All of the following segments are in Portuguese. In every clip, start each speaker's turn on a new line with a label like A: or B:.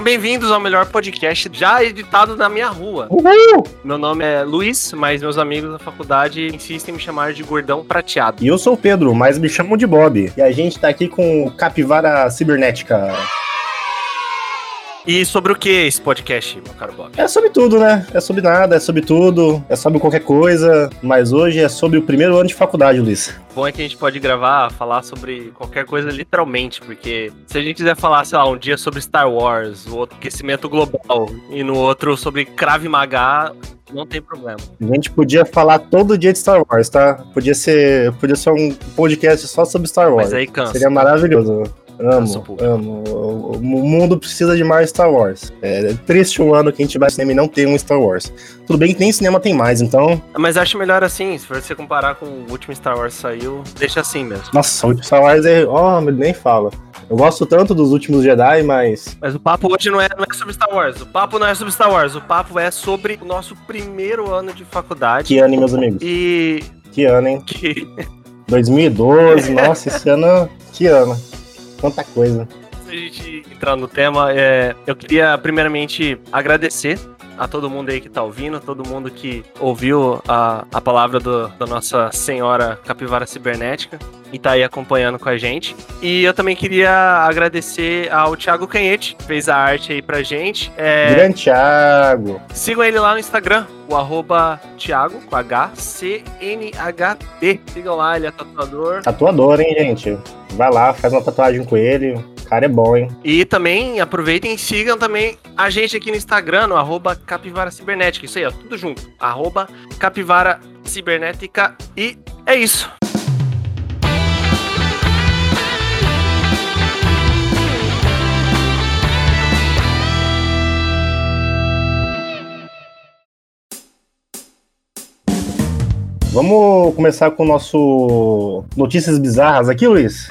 A: Sejam bem-vindos ao melhor podcast já editado na minha rua.
B: Uhul!
A: Meu nome é Luiz, mas meus amigos da faculdade insistem em me chamar de gordão prateado.
B: E eu sou o Pedro, mas me chamam de Bob. E a gente tá aqui com Capivara Cibernética.
A: E sobre o que esse podcast, meu caro Bob?
B: É sobre tudo, né? É sobre nada, é sobre tudo, é sobre qualquer coisa. Mas hoje é sobre o primeiro ano de faculdade, Luiz.
A: Bom é que a gente pode gravar, falar sobre qualquer coisa literalmente, porque se a gente quiser falar, sei lá, um dia sobre Star Wars, o outro aquecimento global e no outro sobre Krav Maga, não tem problema.
B: A gente podia falar todo dia de Star Wars, tá? Podia ser, podia ser um podcast só sobre Star Wars.
A: Mas aí cansa.
B: Seria maravilhoso. Amo, amo. O o mundo precisa de mais Star Wars. É triste um ano que a gente vai ao cinema e não tem um Star Wars. Tudo bem que nem cinema tem mais, então.
A: Mas acho melhor assim, se você comparar com o último Star Wars que saiu, deixa assim mesmo.
B: Nossa, o Star Wars é. Oh, nem fala. Eu gosto tanto dos últimos Jedi, mas.
A: Mas o papo hoje não é, não é sobre Star Wars. O papo não é sobre Star Wars. O papo é sobre o nosso primeiro ano de faculdade.
B: Que ano, meus amigos?
A: E
B: Que ano, hein?
A: que
B: 2012, nossa, esse ano. Que ano. Quanta coisa.
A: antes da gente entrar no tema, é, eu queria primeiramente agradecer a todo mundo aí que tá ouvindo, todo mundo que ouviu a, a palavra do- da nossa senhora capivara cibernética e tá aí acompanhando com a gente. E eu também queria agradecer ao Thiago Canhete, que fez a arte aí pra gente. É,
B: Grande Thiago.
A: Sigam ele lá no Instagram, o arroba Thiago, com H, C-N-H-T. Sigam lá, ele é tatuador.
B: Tatuador, hein, gente? Vai lá, faz uma tatuagem com ele. O cara é bom, hein?
A: E também aproveitem e sigam também a gente aqui no Instagram, no arroba Capivara Cibernética. Isso aí, ó, tudo junto. Arroba Capivara Cibernética. E é isso.
B: Vamos começar com o nosso Notícias Bizarras aqui, Luiz?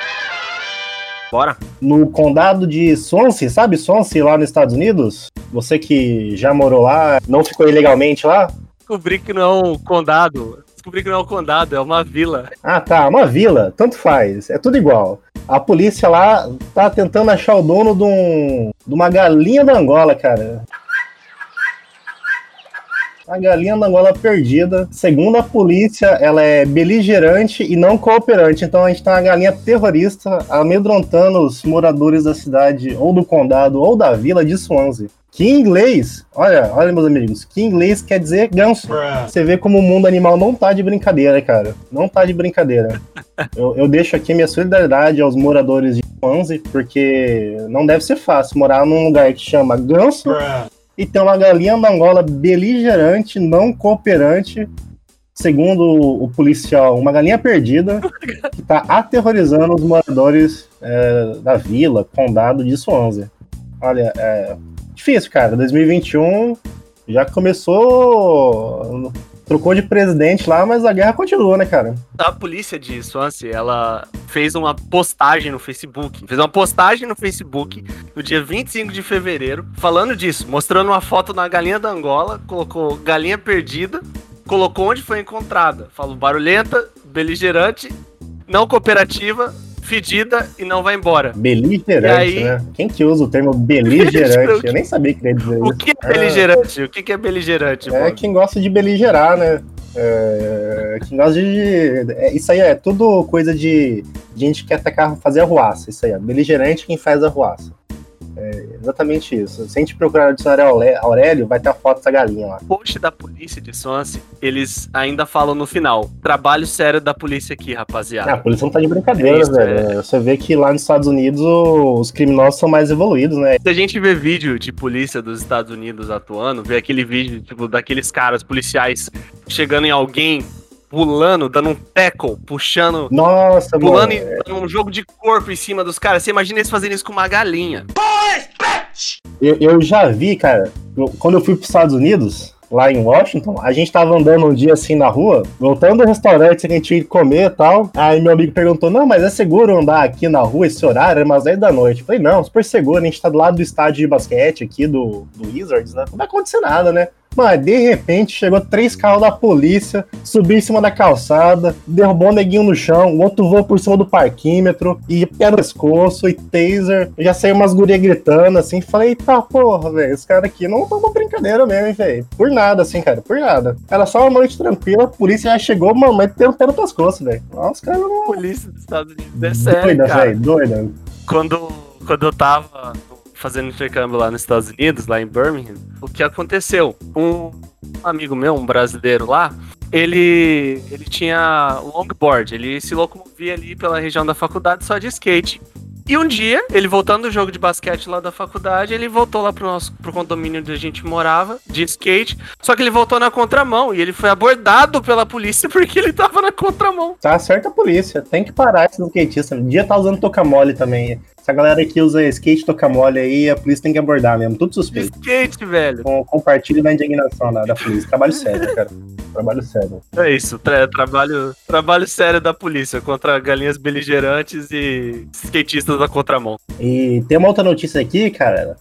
A: Bora.
B: No condado de Swansea, sabe Swansea lá nos Estados Unidos? Você que já morou lá, não ficou ilegalmente lá?
A: Descobri que não é um condado. Descobri que não é um condado, é uma vila.
B: Ah, tá, uma vila, tanto faz, é tudo igual. A polícia lá tá tentando achar o dono de, um, de uma galinha da Angola, cara. A galinha da Angola perdida. Segundo a polícia, ela é beligerante e não cooperante. Então a gente tá uma galinha terrorista amedrontando os moradores da cidade, ou do condado, ou da vila de Swansea. Que em inglês, olha, olha meus amigos, que em inglês quer dizer ganso. Você vê como o mundo animal não tá de brincadeira, cara. Não tá de brincadeira. Eu, eu deixo aqui minha solidariedade aos moradores de Swansea, porque não deve ser fácil morar num lugar que chama ganso e ter uma galinha da Angola beligerante, não cooperante, segundo o policial, uma galinha perdida, que tá aterrorizando os moradores é, da vila, condado de Swansea. Olha, é difícil, cara. 2021 já começou. Trocou de presidente lá, mas a guerra continua, né, cara?
A: A polícia de Swansea, ela fez uma postagem no Facebook. Fez uma postagem no Facebook no dia 25 de fevereiro, falando disso, mostrando uma foto da galinha da Angola, colocou galinha perdida, colocou onde foi encontrada. Falou barulhenta, beligerante, não cooperativa, fedida e não vai embora.
B: Beligerante,
A: aí-
B: né? Quem que usa o termo beligerante? Eu nem sabia que queria dizer
A: O
B: isso.
A: que é beligerante? O que é beligerante?
B: É
A: Bob?
B: quem gosta de beligerar, né? É, quem gosta de. é, isso aí é tudo coisa de gente que quer atacar, fazer arruaça. Isso aí, é beligerante quem faz arruaça. É exatamente isso. Se a gente procurar no dicionário Auré- Aurélio, vai ter a foto dessa galinha lá.
A: post da polícia de Swansea, eles ainda falam no final. Trabalho sério da polícia aqui,
B: Ah,
A: rapaziada.
B: a polícia não tá de brincadeira,
A: É isso,
B: velho. Você vê que lá nos Estados Unidos o- os criminosos são mais evoluídos, né?
A: Se a gente vê vídeo de polícia dos Estados Unidos atuando, vê aquele vídeo, tipo, daqueles caras policiais chegando em alguém, pulando, dando um tackle, puxando,
B: Nossa,
A: pulando
B: mano.
A: e dando um jogo de corpo em cima dos caras. Você imagina eles fazendo isso com uma galinha.
B: Eu, eu já vi, cara, eu- quando eu fui pros Estados Unidos, lá em Washington, a gente tava andando um dia assim na rua, voltando do restaurante que a gente que comer e tal. Aí meu amigo perguntou: Não, mas é seguro andar aqui na rua esse horário? É umas 10 da noite. Eu falei: Não, super seguro, a gente tá do lado do estádio de basquete aqui do, do Wizards, né? Não vai acontecer nada, né? Mas de repente chegou três carros da polícia, subiu em cima da calçada, derrubou o neguinho no chão, o outro voou por cima do parquímetro, e pé no pescoço, e taser. Já saiu umas gurias gritando assim. Falei, tá porra, velho, esse cara aqui não tá uma brincadeira mesmo, hein, velho. Por nada, assim, cara, por nada. Era só uma noite tranquila, a polícia já chegou, mamãe, tendo pé no pescoço, velho. Nossa, cara não.
A: Polícia dos Estados Unidos é sério.
B: Doida, velho, doida.
A: Quando, quando eu tava fazendo intercâmbio lá nos Estados Unidos, lá em Birmingham, o que aconteceu? Um amigo meu, um brasileiro lá, ele, ele tinha longboard, ele se locomovia ali pela região da faculdade só de skate. E um dia, ele voltando do jogo de basquete lá da faculdade, ele voltou lá pro nosso pro condomínio onde a gente morava, de skate. Só que ele voltou na contramão e ele foi abordado pela polícia porque ele tava na contramão.
B: Tá certa a polícia, tem que parar esses skatistas. Um dia tá usando tocamole também. Essa galera que usa skate tocamole aí, a polícia tem que abordar mesmo, tudo suspeito.
A: skate, velho.
B: Com, compartilho da indignação da, da polícia. Trabalho sério, cara. Trabalho sério.
A: É isso, tra- trabalho, trabalho sério da polícia contra galinhas beligerantes e skatistas da contramão.
B: E tem uma outra notícia aqui, cara.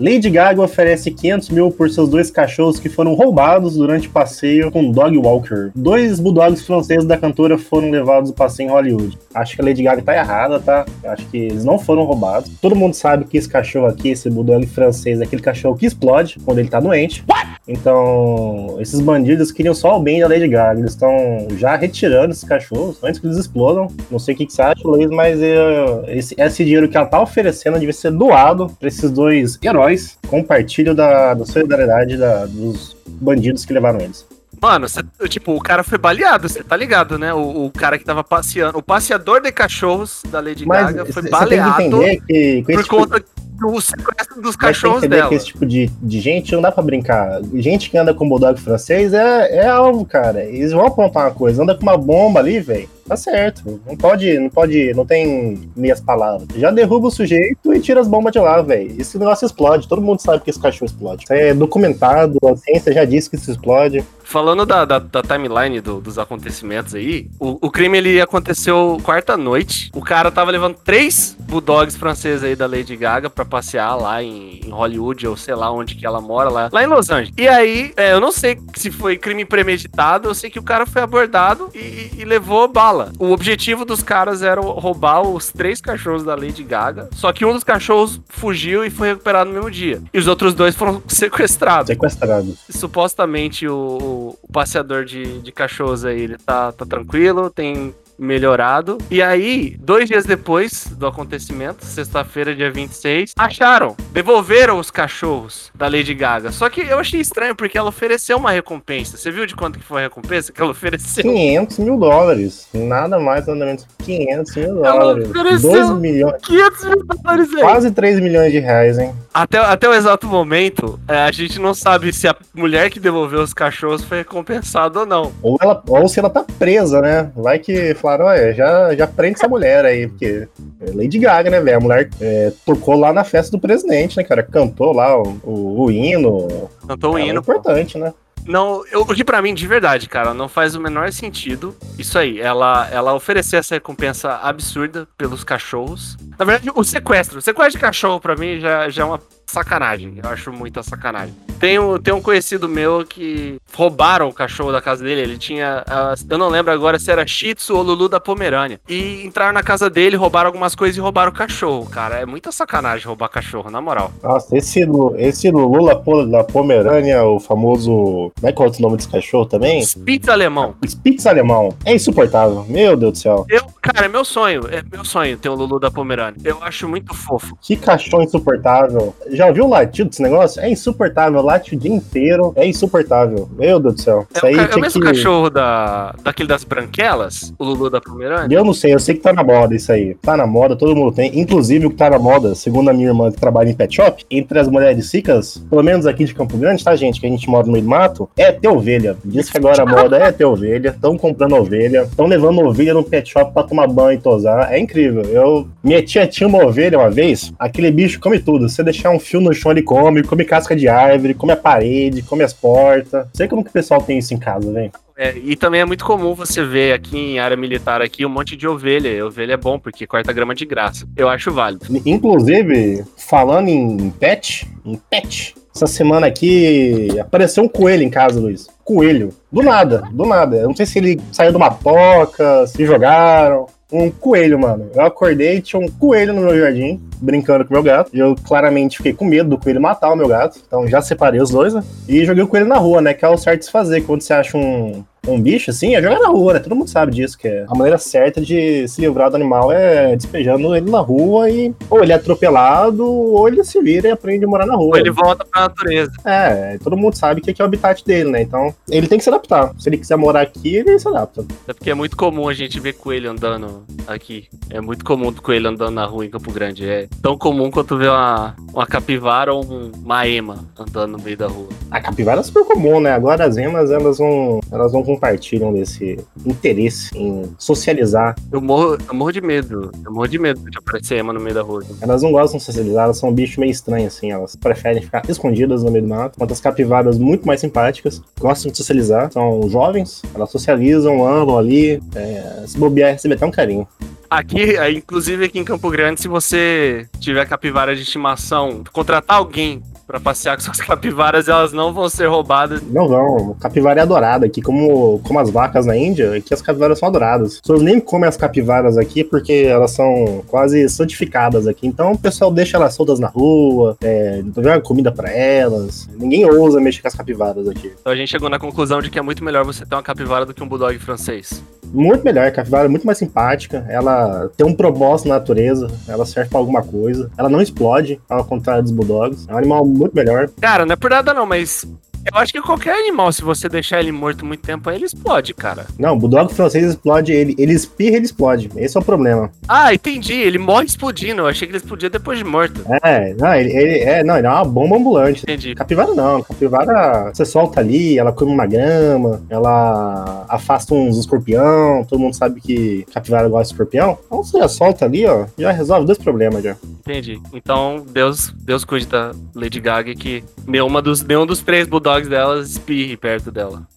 B: Lady Gaga oferece 500 mil por seus dois cachorros que foram roubados durante passeio com Dog Walker. Dois bulldogs franceses da cantora foram levados ao passeio em Hollywood. Acho que a Lady Gaga tá errada, tá? Acho que eles não foram roubados. Todo mundo sabe que esse cachorro aqui, esse bulldog francês, é aquele cachorro que explode quando ele tá doente. Então, esses bandidos queriam só o bem da Lady Gaga. Eles estão já retirando esses cachorros antes que eles explodam. Não sei o que, que você acha, Luiz, mas eu- esse, esse dinheiro que ela tá oferecendo devia ser doado pra esses dois heróis. Compartilho da, da solidariedade da- dos bandidos que levaram eles.
A: Mano, cê- tipo, o cara foi baleado, você tá ligado, né? O, o cara que tava passeando, o passeador de cachorros da Lady
B: Mas
A: Gaga foi
B: você tem que
A: baleado
B: que
A: por
B: tipo,
A: conta do sequestro dos
B: mas tem que
A: cachorros dela.
B: que esse tipo de, de gente não dá pra brincar. Gente que anda com bulldog francês é, é alvo, cara. Eles vão apontar uma coisa. Anda com uma bomba ali, velho. Tá certo. Não pode, não pode, não tem meias palavras. Já derruba o sujeito e tira as bombas de lá, velho. Esse negócio explode. Todo mundo sabe que esse cachorro explode. Isso é documentado, a ciência já disse que isso explode.
A: Falando da, da, da timeline do- dos acontecimentos aí, o, o crime ele aconteceu quarta noite. O cara tava levando três bulldogs franceses aí da Lady Gaga pra passear lá em, em Hollywood, ou sei lá onde que ela mora, lá, lá em Los Angeles. E aí, é, eu não sei se foi crime premeditado, eu sei que o cara foi abordado e, e levou bala. O objetivo dos caras era roubar os três cachorros da Lady Gaga, só que um dos cachorros fugiu e foi recuperado no mesmo dia. E os outros dois foram sequestrados.
B: Sequestrado.
A: Supostamente o, o passeador de, de cachorros aí, ele tá, tá tranquilo, tem melhorado. E aí, dois dias depois do acontecimento, sexta-feira, dia 26, acharam, devolveram os cachorros da Lady Gaga. Só que eu achei estranho porque ela ofereceu uma recompensa. Você viu de quanto que foi a recompensa que ela ofereceu?
B: 500 mil dólares. Nada mais, nada menos. 500 mil
A: Ela
B: dólares.
A: ofereceu-
B: 2 milhões.
A: 500 mil dólares, velho.
B: Quase 3 milhões de reais, hein?
A: Até, até o exato momento, é, a gente não sabe se a mulher que devolveu os cachorros foi recompensada ou não.
B: Ou, ela, ou se ela tá presa, né? Vai que falaram, olha, já, já prende essa mulher aí, porque é Lady Gaga, né, velho? A mulher é, tocou lá na festa do presidente, né, cara? Cantou lá o, o, o hino.
A: Cantou o
B: é
A: hino,
B: importante, né?
A: Não, eu, o que pra mim, de verdade, cara, não faz o menor sentido. Isso aí, ela, ela oferecer essa recompensa absurda pelos cachorros. Na verdade, o sequestro. O sequestro de cachorro, pra mim, já, já é uma sacanagem. Eu acho muita sacanagem. Tem, um- tem um conhecido meu que roubaram o cachorro da casa dele. Ele tinha. ah, eu não lembro agora se era Shih Tzu ou Lulu da Pomerânia. E entraram na casa dele, roubaram algumas coisas e roubaram o cachorro, cara. É muita sacanagem roubar cachorro, na moral.
B: Nossa, esse, esse Lulu da Po- da Pomerânia, o famoso. Como é que é o outro nome desse cachorro também?
A: Spitz alemão.
B: Spitz alemão. É insuportável. Meu Deus do céu.
A: Eu, cara, é meu sonho. É meu sonho ter o Lulu da Pomerânia. Eu acho muito fofo.
B: Que cachorro insuportável. Já ouviu o latido desse negócio? É insuportável. Late o dia inteiro. É insuportável. Meu Deus do céu.
A: É,
B: Isso aí
A: o, é o mesmo
B: que...
A: cachorro da, daquele das branquelas, o Lulu da Pomerânia.
B: Eu não sei, eu sei que tá na moda isso aí. Tá na moda, todo mundo tem. Inclusive o que tá na moda, segundo a minha irmã que trabalha em pet shop, entre as mulheres ricas, pelo menos aqui de Campo Grande, tá, gente? Que a gente mora no meio do mato, é ter ovelha. Diz que agora a moda é ter ovelha. Estão comprando ovelha, estão levando ovelha no pet shop pra tomar banho e tosar. É incrível. Eu, minha tia tinha uma ovelha uma vez, aquele bicho come tudo. Se você deixar um fio no chão, ele come, come casca de árvore, come a parede, come as portas. Não sei como que o pessoal tem isso em casa, velho.
A: É, e também é muito comum você ver aqui em área militar aqui um monte de ovelha. E Ovelha é bom porque corta grama de graça. Eu acho válido.
B: Inclusive, falando em pet, em pet, Essa semana aqui apareceu um coelho em casa, Luiz. Coelho. Do nada, do nada. Eu não sei se ele saiu de uma toca, se jogaram. Um coelho, mano. Eu acordei e tinha um coelho no meu jardim, brincando com o meu gato. Eu claramente fiquei com medo do coelho matar o meu gato. Então já separei os dois, né? E joguei o coelho na rua, né? Que é o certo de se fazer quando você acha um, um bicho, assim, é jogar na rua, né? Todo mundo sabe disso, que é a maneira certa de se livrar do animal é despejando ele na rua e ou ele é atropelado, ou ele se vira e aprende a morar na rua. Ou
A: ele volta pra natureza.
B: É, todo mundo sabe que aqui é o habitat dele, né? Então, ele tem que se adaptar. Se ele quiser morar aqui, ele se adapta.
A: É porque é muito comum a gente ver coelho andando aqui. É muito comum o coelho andando na rua em Campo Grande. É tão comum quanto ver uma, uma capivara ou uma ema andando no meio da rua.
B: A capivara é super comum, né? Agora as emas, elas vão, elas vão compartilham desse interesse em socializar.
A: Eu morro, eu morro de medo. Eu morro de medo de aparecer ema no meio da rua.
B: Elas não gostam de socializar, elas são um bicho meio estranho, assim. Elas preferem ficar escondidas no meio do mato. Enquanto as capivaras muito mais simpáticas, gostam de socializar. São jovens, elas socializam, andam ali. É, se bobear, receber até um carinho.
A: Aqui, inclusive aqui em Campo Grande, se você tiver capivara de estimação, contratar alguém para passear com suas capivaras, elas não vão ser roubadas.
B: Não vão. Capivara é adorada aqui, como, como as vacas na Índia, aqui as capivaras são adoradas. As pessoas nem comem as capivaras aqui porque elas são quase santificadas aqui. Então o pessoal deixa elas soltas na rua, é, joga comida para elas. Ninguém ousa mexer com as capivaras aqui.
A: Então a gente chegou na conclusão de que é muito melhor você ter uma capivara do que um bulldog francês.
B: Muito melhor, a capivara é muito mais simpática, ela tem um propósito na natureza, ela serve pra alguma coisa, ela não explode, ao contrário dos bulldogs. É um animal muito melhor.
A: Cara, não é por nada não, mas eu acho que qualquer animal, se você deixar ele morto muito tempo, ele explode, cara.
B: Não, o bulldog francês explode, ele, ele espirra e ele explode. Esse é o problema.
A: Ah, entendi. Ele morre explodindo. Eu achei que ele explodia depois de morto.
B: É, não, ele, ele é, não, ele é uma bomba ambulante. Entendi. Capivara não. Capivara, você solta ali, ela come uma grama, ela afasta uns escorpião. Todo mundo sabe que capivara gosta de escorpião. Então você já solta ali, ó, já resolve dois problemas já.
A: Entendi. Então, Deus, Deus cuide da Lady Gaga que nenhuma dos, nenhum dos três bulldogs dogs delas espirre perto dela.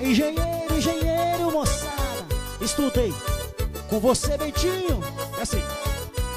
C: Engenheiro, engenheiro, moçada, estudei com você, Bentinho. É assim.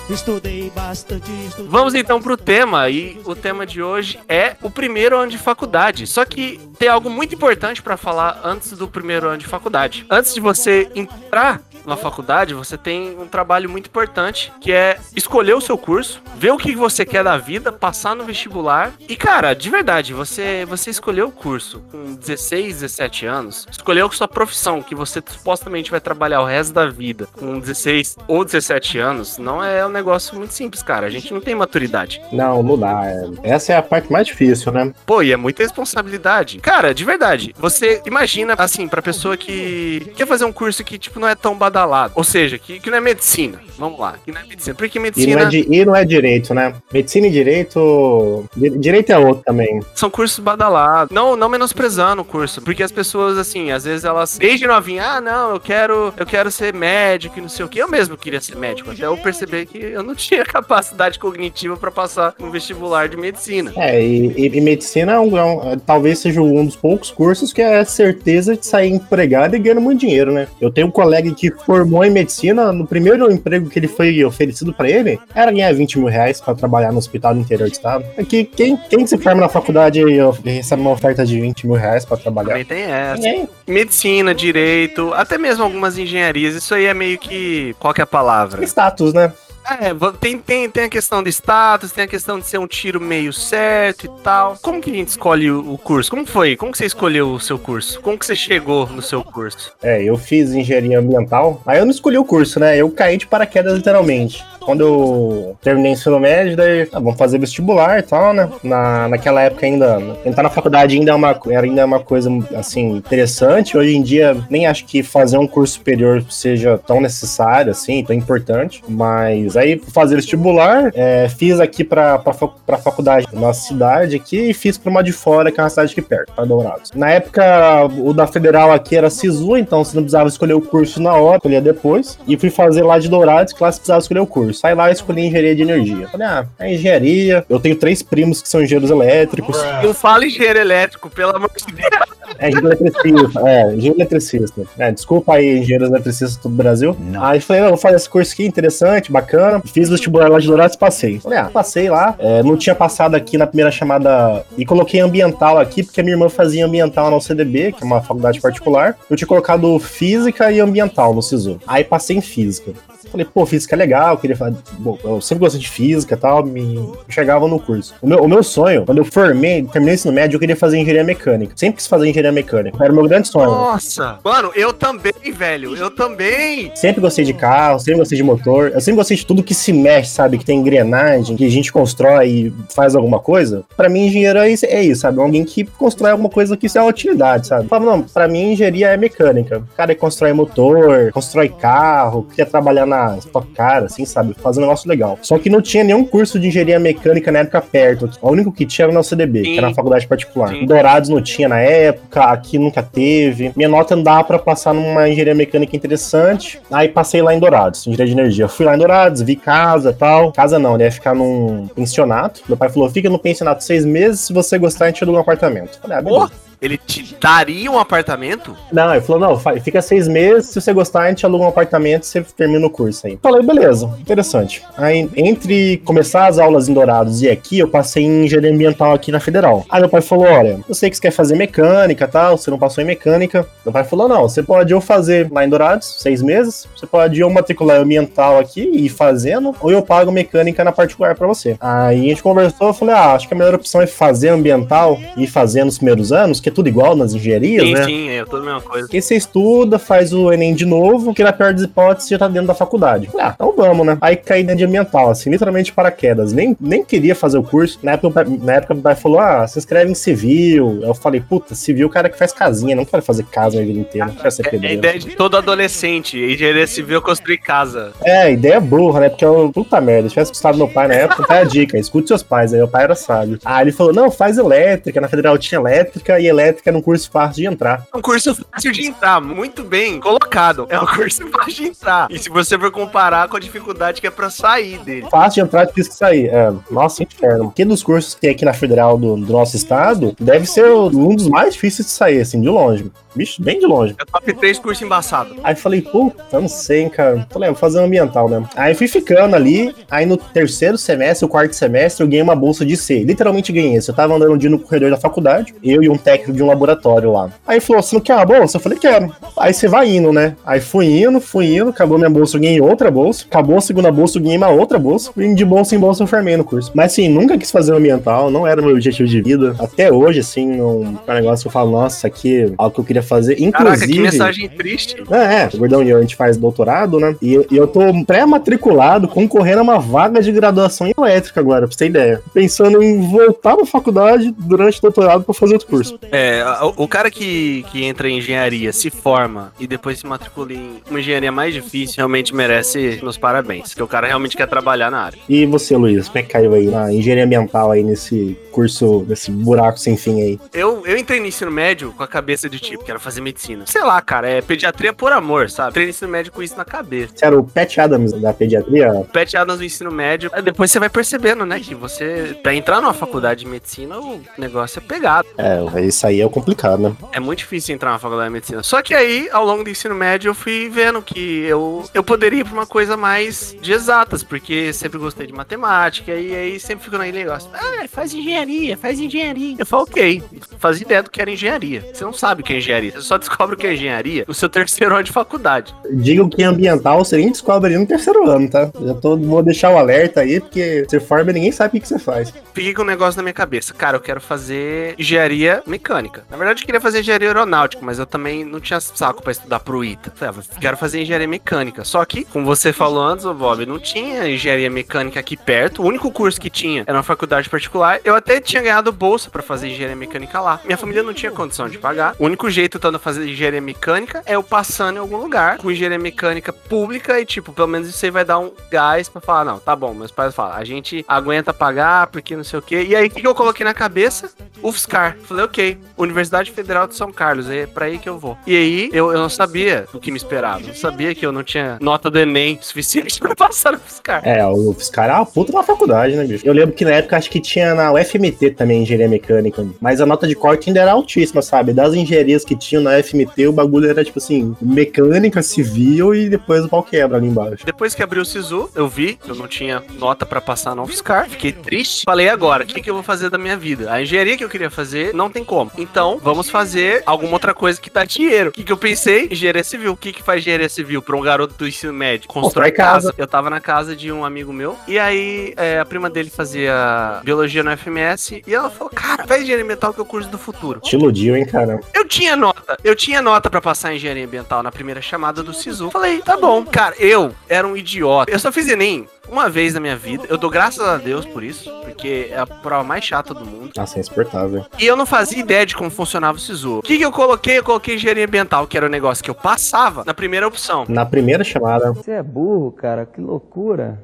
C: Estudei bastante. Estudei
A: Vamos então pro tema e o tema de hoje é o primeiro ano de faculdade. Só que tem algo muito importante para falar antes do primeiro ano de faculdade. Antes de você entrar na faculdade, você tem um trabalho muito importante, que é escolher o seu curso, ver o que você quer da vida, passar no vestibular. E, cara, de verdade, você, você escolheu o curso com 16, 17 anos, escolheu sua profissão, que você supostamente vai trabalhar o resto da vida com 16 ou 17 anos, não é um negócio muito simples, cara. A gente não tem maturidade.
B: Não, não dá. Essa é a parte mais difícil, né?
A: Pô, e é muita responsabilidade. Cara, de verdade, você imagina, assim, pra pessoa que quer fazer um curso que, tipo, não é tão badalado. Ou seja, que, que não é medicina. Vamos lá, que não é medicina. Porque medicina.
B: E não é, e não é direito, né? Medicina e direito. Direito é outro também.
A: São cursos badalados. Não, não menosprezando o curso. Porque as pessoas, assim, às vezes elas, desde novinha, ah, não, eu quero, eu quero ser médico e não sei o que. Eu mesmo queria ser médico. Até eu perceber que eu não tinha capacidade cognitiva para passar no vestibular de medicina.
B: É, e, e, e medicina é um, é um, talvez seja um dos poucos cursos que é certeza de sair empregado e ganhando muito dinheiro, né? Eu tenho um colega que formou em medicina, no primeiro emprego que ele foi oferecido para ele, era ganhar 20 mil reais para trabalhar no hospital do interior do estado. Aqui, quem, quem se forma na faculdade e recebe uma oferta de 20 mil reais para trabalhar?
A: Também tem essa. É. Medicina, direito, até mesmo algumas engenharias, isso aí é meio que. Qual que é a palavra?
B: Status, né?
A: É, tem, tem, tem a questão de status, tem a questão de ser um tiro meio certo e tal. Como que a gente escolhe o, o curso? Como foi? Como que você escolheu o seu curso? Como que você chegou no seu curso?
B: É, eu fiz engenharia ambiental. Aí eu não escolhi o curso, né? Eu caí de paraquedas literalmente quando eu terminei o ensino médio, daí, ah, vamos fazer vestibular e tal, né? Na, naquela época ainda, entrar na faculdade ainda é uma, ainda uma coisa, assim, interessante. Hoje em dia, nem acho que fazer um curso superior seja tão necessário, assim, tão importante. Mas aí, fazer vestibular, é, fiz aqui pra, pra, pra faculdade da nossa cidade aqui e fiz pra uma de fora, que é uma cidade aqui perto, para Dourados. Na época, o da federal aqui era SISU, então você não precisava escolher o curso na hora, escolhia depois. E fui fazer lá de Dourados, que lá você precisava escolher o curso sai lá e escolhi engenharia de energia. Falei, ah, é engenharia. Eu tenho três primos que são engenheiros elétricos.
A: Não fala engenheiro elétrico, pelo amor de Deus.
B: É, engenheiro eletricista. É, engenheiro eletricista. É, desculpa aí, engenheiros eletricistas do Brasil.
C: Não.
B: Aí eu falei, não, vou fazer esse curso aqui, interessante, bacana. Fiz vestibular lá de Dourados e passei. Falei, ah, passei lá. É, não tinha passado aqui na primeira chamada. E coloquei ambiental aqui, porque a minha irmã fazia ambiental na UCDB, que é uma faculdade particular. Eu tinha colocado física e ambiental no SISU. Aí passei em física. Falei, pô, física é legal, queria fazer. Bom, eu sempre gostei de física e tal, me chegava no curso. O meu, o meu sonho, quando eu formei, terminei o ensino médio, eu queria fazer engenharia mecânica. Sempre quis fazer engenharia mecânica. Era o meu grande sonho.
A: Nossa! Mano, eu também, velho. Eu também.
B: Sempre gostei de carro, sempre gostei de motor. Eu sempre gostei de tudo que se mexe, sabe? Que tem engrenagem, que a gente constrói e faz alguma coisa. Pra mim, engenheiro é isso, é isso, sabe? Alguém que constrói alguma coisa que isso é uma utilidade, sabe? Fala, não, pra mim, engenharia é mecânica. O cara que constrói motor, constrói carro, quer trabalhar na Stock Car, assim, sabe? Fazer um negócio legal. Só que não tinha nenhum curso de engenharia mecânica na época perto. O único que tinha era na UCDB,
A: Sim.
B: que era na faculdade particular.
A: Sim.
B: Dourados não tinha na época, aqui nunca teve. Minha nota não dava pra passar numa engenharia mecânica interessante. Aí passei lá em Dourados, engenharia de energia. Fui lá em Dourados, vi casa e tal. Casa não, né? Ia ficar num pensionato. Meu pai falou: fica no pensionato seis meses, se você gostar, a gente aluga um apartamento. Falei, ah, beleza.
A: Ele te daria um apartamento?
B: Não, ele falou, não, fica seis meses, se você gostar, a gente aluga um apartamento e você termina o curso aí. Falei, beleza, interessante. Aí, entre começar as aulas em Dourados e aqui, eu passei em engenharia ambiental aqui na Federal. Aí meu pai falou, olha, eu sei que você quer fazer mecânica e tal, você não passou em mecânica. Meu pai falou, não, você pode ou fazer lá em Dourados, seis meses, você pode ou matricular ambiental aqui e ir fazendo, ou eu pago mecânica na particular pra você. Aí a gente conversou, eu falei, ah, acho que a melhor opção é fazer ambiental e ir fazendo nos primeiros anos, que é tudo igual nas engenharias,
A: sim,
B: né?
A: sim, é tudo a mesma coisa.
B: Porque você estuda, faz o Enem de novo, que na pior das hipóteses já tá dentro da faculdade. Ah, então vamos, né? Aí caí dentro de ambiental, assim, literalmente paraquedas. Nem, nem queria fazer o curso. Na época, meu pai- na época meu pai falou: ah, se inscreve em civil. Eu falei, puta, civil é o cara que faz casinha, não quero fazer casa a vida inteira, não quero ser
A: É a
B: pedreiro.
A: ideia de todo adolescente. Engenharia civil construir casa.
B: É, ideia é burra, né? Porque eu, puta merda, se tivesse escutado meu pai na época, tá a dica, escute seus pais, aí meu pai era sábio. Aí ele falou, não, faz elétrica, na federal tinha elétrica, e elétrica era um curso fácil de entrar.
A: É um curso fácil de entrar, muito bem colocado. É um curso fácil de entrar. E se você for comparar com a dificuldade que é pra sair dele.
B: Fácil de entrar, difícil de sair. É, nossa, inferno. Porque dos cursos que tem aqui na federal do, do nosso estado, deve ser um dos mais difíceis de sair, assim, de longe. Bicho, bem de longe.
A: É top 3 curso embaçado.
B: Aí falei, puta, eu não sei, hein, cara. Falei, ah, fazer um ambiental mesmo. Aí fui ficando ali. Aí no terceiro semestre, o quarto semestre, eu ganhei uma bolsa de C. Literalmente ganhei isso. Eu tava andando um dia no corredor da faculdade, eu e um técnico de um laboratório lá. Aí falou, você não quer uma bolsa? Eu falei, quero. Aí você vai indo, né? Aí fui indo, fui indo, acabou minha bolsa, eu ganhei outra bolsa. Acabou a segunda bolsa, eu ganhei uma outra bolsa. E de bolsa em bolsa eu formei no curso. Mas assim, nunca quis fazer um ambiental, não era meu objetivo de vida. Até hoje, assim, não é um negócio que eu falo, nossa, aqui é algo que eu queria fazer. Inclusive.
A: Caraca, que mensagem triste.
B: É, é, o Gordão e eu, a gente faz doutorado, né? E, e eu tô pré-matriculado, concorrendo a uma vaga de graduação em elétrica agora, pra você ter ideia. Pensando em voltar pra faculdade durante o doutorado pra fazer outro curso.
A: É, o, o cara que, que entra em engenharia, se forma e depois se matricula em uma engenharia mais difícil, realmente merece nos parabéns. Porque o cara realmente quer trabalhar na área.
B: E você, Luiz, como é que caiu aí na engenharia ambiental aí nesse curso, nesse buraco sem fim aí?
A: Eu, eu entrei no ensino médio com a cabeça de tipo, quero fazer medicina. Sei lá, cara, é pediatria por amor, sabe? Entrei no ensino médio com isso na cabeça.
B: Você era o Pat Adams da pediatria?
A: Pet Adams no ensino médio, aí depois você vai percebendo, né, que você, pra entrar numa faculdade de medicina, o negócio é pegado.
B: É, isso aí é o complicado, né?
A: É muito difícil entrar na faculdade de medicina. Só que aí, ao longo do ensino médio, eu fui vendo que eu, eu poderia ir pra uma coisa mais de exatas, porque sempre gostei de matemática, e aí sempre fico naquele negócio. Ah, faz engenharia, faz engenharia. Eu falo, ok, faz ideia do que era engenharia. Você não sabe o que é engenharia, você só descobre o que é engenharia no seu terceiro ano de faculdade.
B: Diga o que é ambiental, você nem descobre ali no terceiro ano, tá? Já tô, vou deixar o alerta aí, porque você forma e ninguém sabe o que você faz.
A: Fiquei com um negócio na minha cabeça. Cara, eu quero fazer engenharia mecânica. Na verdade, eu queria fazer engenharia aeronáutica, mas eu também não tinha saco pra estudar pro ITA. Falei, ah, quero fazer engenharia mecânica. Só que, como você falou antes, ô Bob, não tinha engenharia mecânica aqui perto. O único curso que tinha era uma faculdade particular. Eu até tinha ganhado bolsa pra fazer engenharia mecânica lá. Minha família não tinha condição de pagar. O único jeito tentando fazer engenharia mecânica é eu passando em algum lugar com engenharia mecânica pública e, tipo, pelo menos isso aí vai dar um gás pra falar, não, tá bom, meus pais falam, a gente aguenta pagar porque não sei o quê. E aí, o que, eu coloquei na cabeça? UFSCar. Falei, ok, Universidade Federal de São Carlos, é pra aí que eu vou. E aí, eu, eu não sabia o que me esperava. Não sabia que eu não tinha nota do Enem suficiente pra passar no UFSCar.
B: É, o UFSCar é uma puta na faculdade, né, bicho? Eu lembro que na época acho que tinha na UFMT também engenharia mecânica, mas a nota de corte ainda era altíssima, sabe? Das engenharias que tinham na UFMT, o bagulho era tipo assim, mecânica, civil e depois o pau quebra ali embaixo.
A: Depois que abriu o SISU, eu vi que eu não tinha nota pra passar no UFSCar, fiquei triste. Falei, agora, o que, que eu vou fazer da minha vida? A engenharia que eu queria fazer, não tem como. Então, vamos fazer alguma outra coisa que dá dinheiro. O que, que eu pensei? Engenharia civil. O que, que faz engenharia civil pra um garoto do ensino médio? Constrói
B: casa.
A: casa. Eu tava na casa de um amigo meu, e aí é, a prima dele fazia biologia no FMS, e ela falou, cara, faz engenharia ambiental que é o curso do futuro.
B: Te iludiu, hein, cara?
A: Eu tinha nota, eu tinha nota pra passar em engenharia ambiental na primeira chamada do SISU. Falei, tá bom. Cara, eu era um idiota. Eu só fiz Enem uma vez na minha vida. Eu dou graças a Deus por isso, porque é a prova mais chata do mundo.
B: Nossa, é insuportável.
A: E eu não fazia ideia de como funcionava o SISU. O que, que eu coloquei? Eu coloquei engenharia ambiental, que era o negócio que eu passava na primeira opção.
B: Na primeira chamada,
D: Você é burro, cara, que loucura.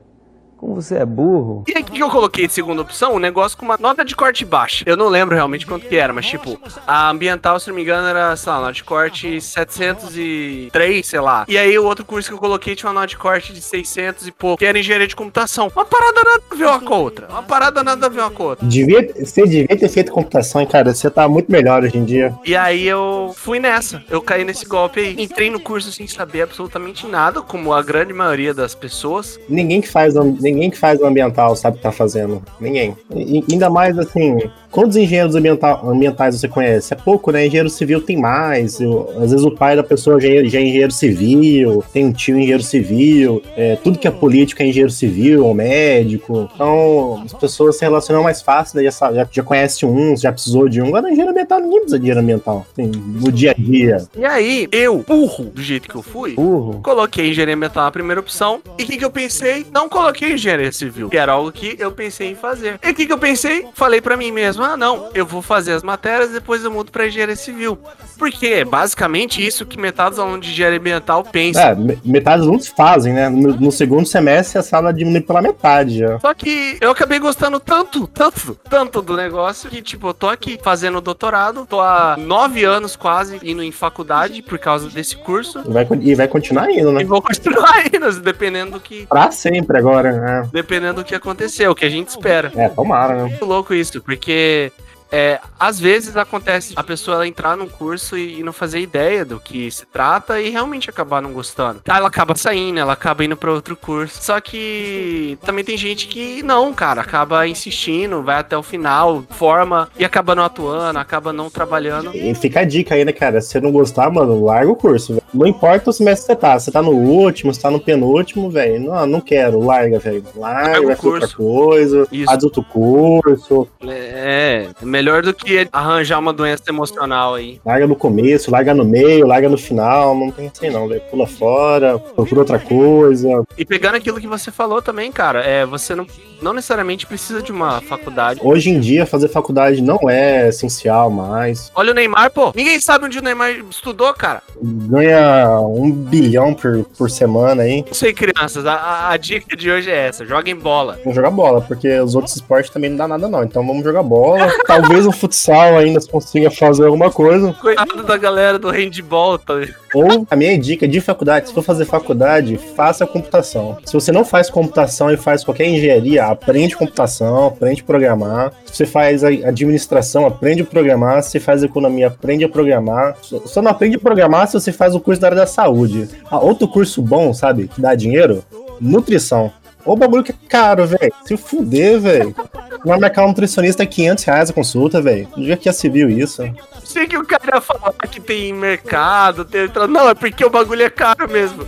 D: Como você é burro.
A: E aí, o que eu coloquei de segunda opção? Um negócio com uma nota de corte baixa. Eu não lembro realmente quanto que era, mas tipo, a ambiental, se não me engano, era, sei lá, nota de corte 703, sei lá. E aí o outro curso que eu coloquei tinha uma nota de corte de 600 e pouco, que era engenharia de computação. Uma parada nada a ver uma com a outra. Uma parada nada a ver uma com a outra.
B: devia, você devia ter feito computação, hein, cara. Você tá muito melhor hoje em dia.
A: E aí eu fui nessa. Eu caí nesse golpe aí. Entrei no curso sem saber absolutamente nada, como a grande maioria das pessoas.
B: Ninguém que faz, am- ninguém que faz o ambiental sabe o que tá fazendo. Ninguém. E, ainda mais assim, quantos engenheiros ambiental, ambientais você conhece? É pouco, né? Engenheiro civil tem mais. Eu- às vezes o pai da pessoa já é, já é engenheiro civil, tem um tio engenheiro civil, é, tudo que é político é engenheiro civil ou médico. Então, as pessoas se relacionam mais fácil, né? já, já, já conhece uns, já precisou de um. Agora, engenheiro ambiental, ninguém precisa de engenheiro ambiental. Assim, no dia a dia.
A: E aí, eu, burro, do jeito que eu fui,
D: Burro.
A: Coloquei engenharia ambiental na primeira opção. E o que, que eu pensei? Não coloquei engenharia civil, que era algo que eu pensei em fazer. E o que, que eu pensei? Falei pra mim mesmo: ah, não, eu vou fazer as matérias depois eu mudo pra engenharia civil. Porque é basicamente isso que metade dos alunos de engenharia ambiental pensa.
B: É, me- metade dos alunos fazem, né? No, no segundo semestre a sala diminui pela metade já.
A: Só que eu acabei gostando tanto, tanto, tanto do negócio que, tipo, eu tô aqui fazendo doutorado, tô há nove anos quase indo em faculdade por causa desse curso.
B: E vai, e vai continuar indo,
A: E
B: né?
A: vou continuar indo, dependendo do que.
B: Pra sempre agora, né?
A: Dependendo do que acontecer, o que a gente espera.
B: É, tomara, né?
A: muito louco isso, porque é, às vezes acontece a pessoa entrar num curso e, e não fazer ideia do que se trata e realmente acabar não gostando. Ela acaba saindo, ela acaba indo pra outro curso. Só que também tem gente que não, cara, acaba insistindo, vai até o final, forma e acaba não atuando, acaba não trabalhando.
B: E fica a dica aí, né, cara? Se você não gostar, mano, larga o curso, velho. Não importa o semestre que você tá. Você tá no último, você tá no penúltimo, velho. Não, não quero, larga, velho. Larga,
A: Larga o
B: vai fazer outra coisa.
A: Isso.
B: Faz outro curso.
A: É, melhor do que arranjar uma doença emocional aí.
B: Larga no começo, larga no meio, larga no final. Não tem assim, não. Pula fora, procura outra coisa.
A: E pegando aquilo que você falou também, cara, é, você não, não necessariamente precisa de uma faculdade.
B: Hoje em dia, fazer faculdade não é essencial mais.
A: Olha o Neymar, pô. Ninguém sabe onde o Neymar estudou, cara.
B: Ganha um bilhão por, por semana aí.
A: Não sei, crianças. A, a- a dica de hoje é essa: joguem bola.
B: Vamos jogar bola, porque os outros esportes também não dá nada, não. Então vamos jogar bola. Talvez o futsal ainda consiga fazer alguma coisa.
A: Coitado da galera do handball. Tá?
B: Ou a minha dica de faculdade, se for fazer faculdade, faça computação. Se você não faz computação e faz qualquer engenharia, aprende computação, aprende a programar. Se você faz a administração, aprende a programar. Se você faz economia, aprende a programar. Só não aprende a programar se você faz o curso da área da saúde. Ah, outro curso bom, sabe, que dá dinheiro? Nutrição. Ô bagulho que é caro, velho. Se fuder, velho. Vai marcar um nutricionista 500 reais a consulta, velho. No dia que já se viu isso.
A: Sei que o cara ia falar que tem mercado, tem... Não, é porque o bagulho é caro mesmo.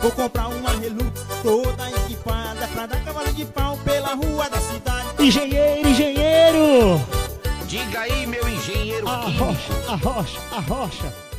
C: Vou comprar uma Hilux
E: Engenheiro, engenheiro!
F: Diga aí, meu engenheiro
E: Arrocha, arrocha, arrocha.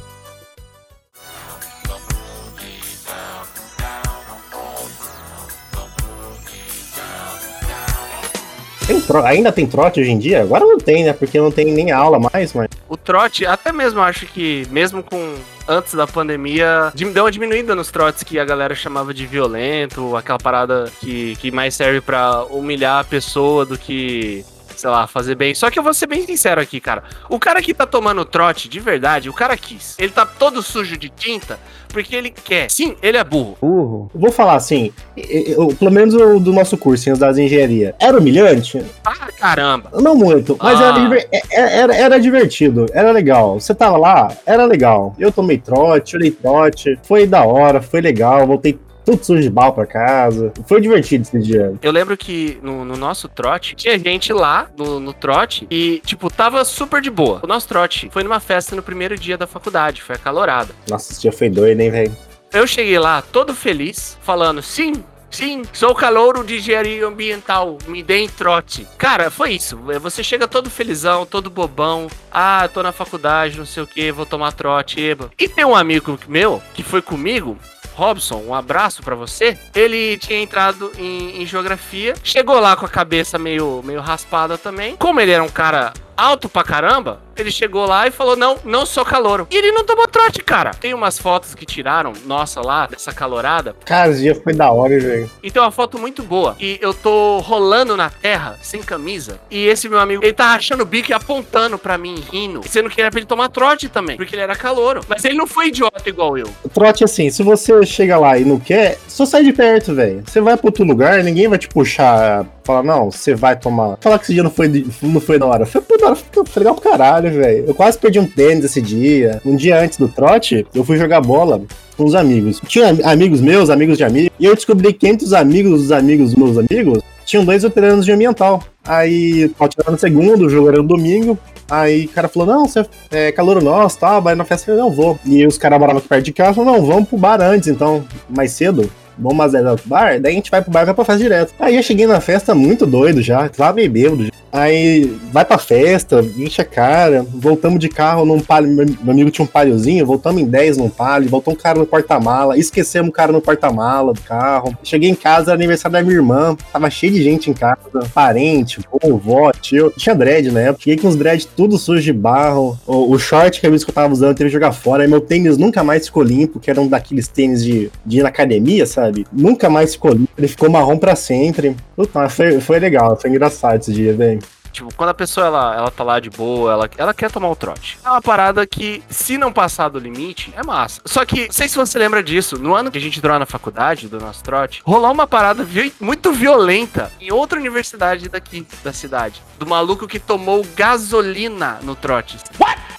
B: Tem tro- Ainda tem trote hoje em dia? Agora não tem, né? Porque não tem nem aula mais, mas.
A: o trote, até mesmo acho que, mesmo com antes da pandemia, deu uma diminuída nos trotes que a galera chamava de violento, aquela parada que, que mais serve pra humilhar a pessoa do que, sei lá, fazer bem. Só que eu vou ser bem sincero aqui, cara. O cara que tá tomando trote, de verdade, o cara quis. Ele tá todo sujo de tinta porque ele quer. Sim, ele é burro.
D: Burro.
B: Vou falar assim, eu- eu- pelo menos o do nosso curso, em dados de engenharia, era humilhante?
A: Ah, caramba.
B: Não muito, mas
A: Ah.
B: era, diver- é- era, era divertido, era legal. Você tava lá, era legal. Eu tomei trote, tirei trote, foi da hora, foi legal, voltei tudo sujo de bala pra casa. Foi divertido esse dia.
A: Eu lembro que no, no nosso trote, tinha gente lá no, no trote e, tipo, tava super de boa. O nosso trote foi numa festa no primeiro dia da faculdade, foi acalorada.
B: Nossa, esse dia foi doido, hein, velho?
A: Eu cheguei lá todo feliz, falando, sim, sim, sou calouro de engenharia ambiental, me deem trote. Cara, foi isso. Você chega todo felizão, todo bobão. Ah, tô na faculdade, não sei o que, vou tomar trote, eba. E tem um amigo meu que foi comigo. Robson, um abraço pra você. Ele tinha entrado em, em geografia, chegou lá com a cabeça meio, meio raspada também. Como ele era um cara alto pra caramba, ele chegou lá e falou: Não, não sou calouro. E ele não tomou trote, cara. Tem umas fotos que tiraram, nossa, lá, dessa calorada.
B: Cara, esse dia foi da hora, velho.
A: E tem uma foto muito boa. E eu tô rolando na terra, sem camisa. E esse meu amigo, ele tá rachando o bico e apontando pra mim, rindo. Sendo que era pra ele tomar trote também, porque ele era calouro. Mas ele não foi idiota igual eu.
B: Trote, assim, se você chega lá e não quer, só sai de perto, velho. Você vai pra outro lugar, ninguém vai te puxar, falar, não, você vai tomar. Falar que esse dia não foi, não foi da hora. Foi, da hora, foi legal pra caralho, velho. Eu quase perdi um tênis esse dia. Um dia antes do trote, eu fui jogar bola com os amigos. Tinha am- amigos meus, amigos de amigos, e eu descobri que entre os amigos dos amigos dos meus amigos, tinham dois veteranos de ambiental. Aí, tirar no segundo, o jogo era no domingo. Aí o cara falou, não, você é calor nosso, tá? Vai na festa, eu não vou. E os caras moravam aqui perto de casa, falaram, não, vamos pro bar antes, então, mais cedo. Vamos mais pro bar, daí a gente vai pro bar e vai pra festa direto. Aí eu cheguei na festa muito doido já, bêbado. já. Aí vai pra festa, enche a cara, voltamos de carro num palio, meu amigo tinha um paliozinho, voltamos em 10 num palio, voltou um cara no porta-mala, esquecemos o cara no porta-mala do carro. Cheguei em casa, era aniversário da minha irmã, tava cheio de gente em casa, parente, vovó, tio. Tinha dread na época, cheguei com os dread tudo sujo de barro, o, o short que eu tava usando teve que jogar fora, aí meu tênis nunca mais ficou limpo, que era um daqueles tênis de, de ir na academia, sabe? Nunca mais ficou limpo, ele ficou marrom pra sempre. Puta, foi, foi legal, foi engraçado esse dia, velho.
A: Tipo, quando a pessoa ela, ela tá lá de boa, ela, ela quer tomar o trote. É uma parada que, se não passar do limite, é massa. Só que, não sei se você lembra disso, no ano que a gente entrou na faculdade do nosso trote, rolou uma parada vi- muito violenta em outra universidade daqui, da cidade. Do maluco que tomou gasolina no trote.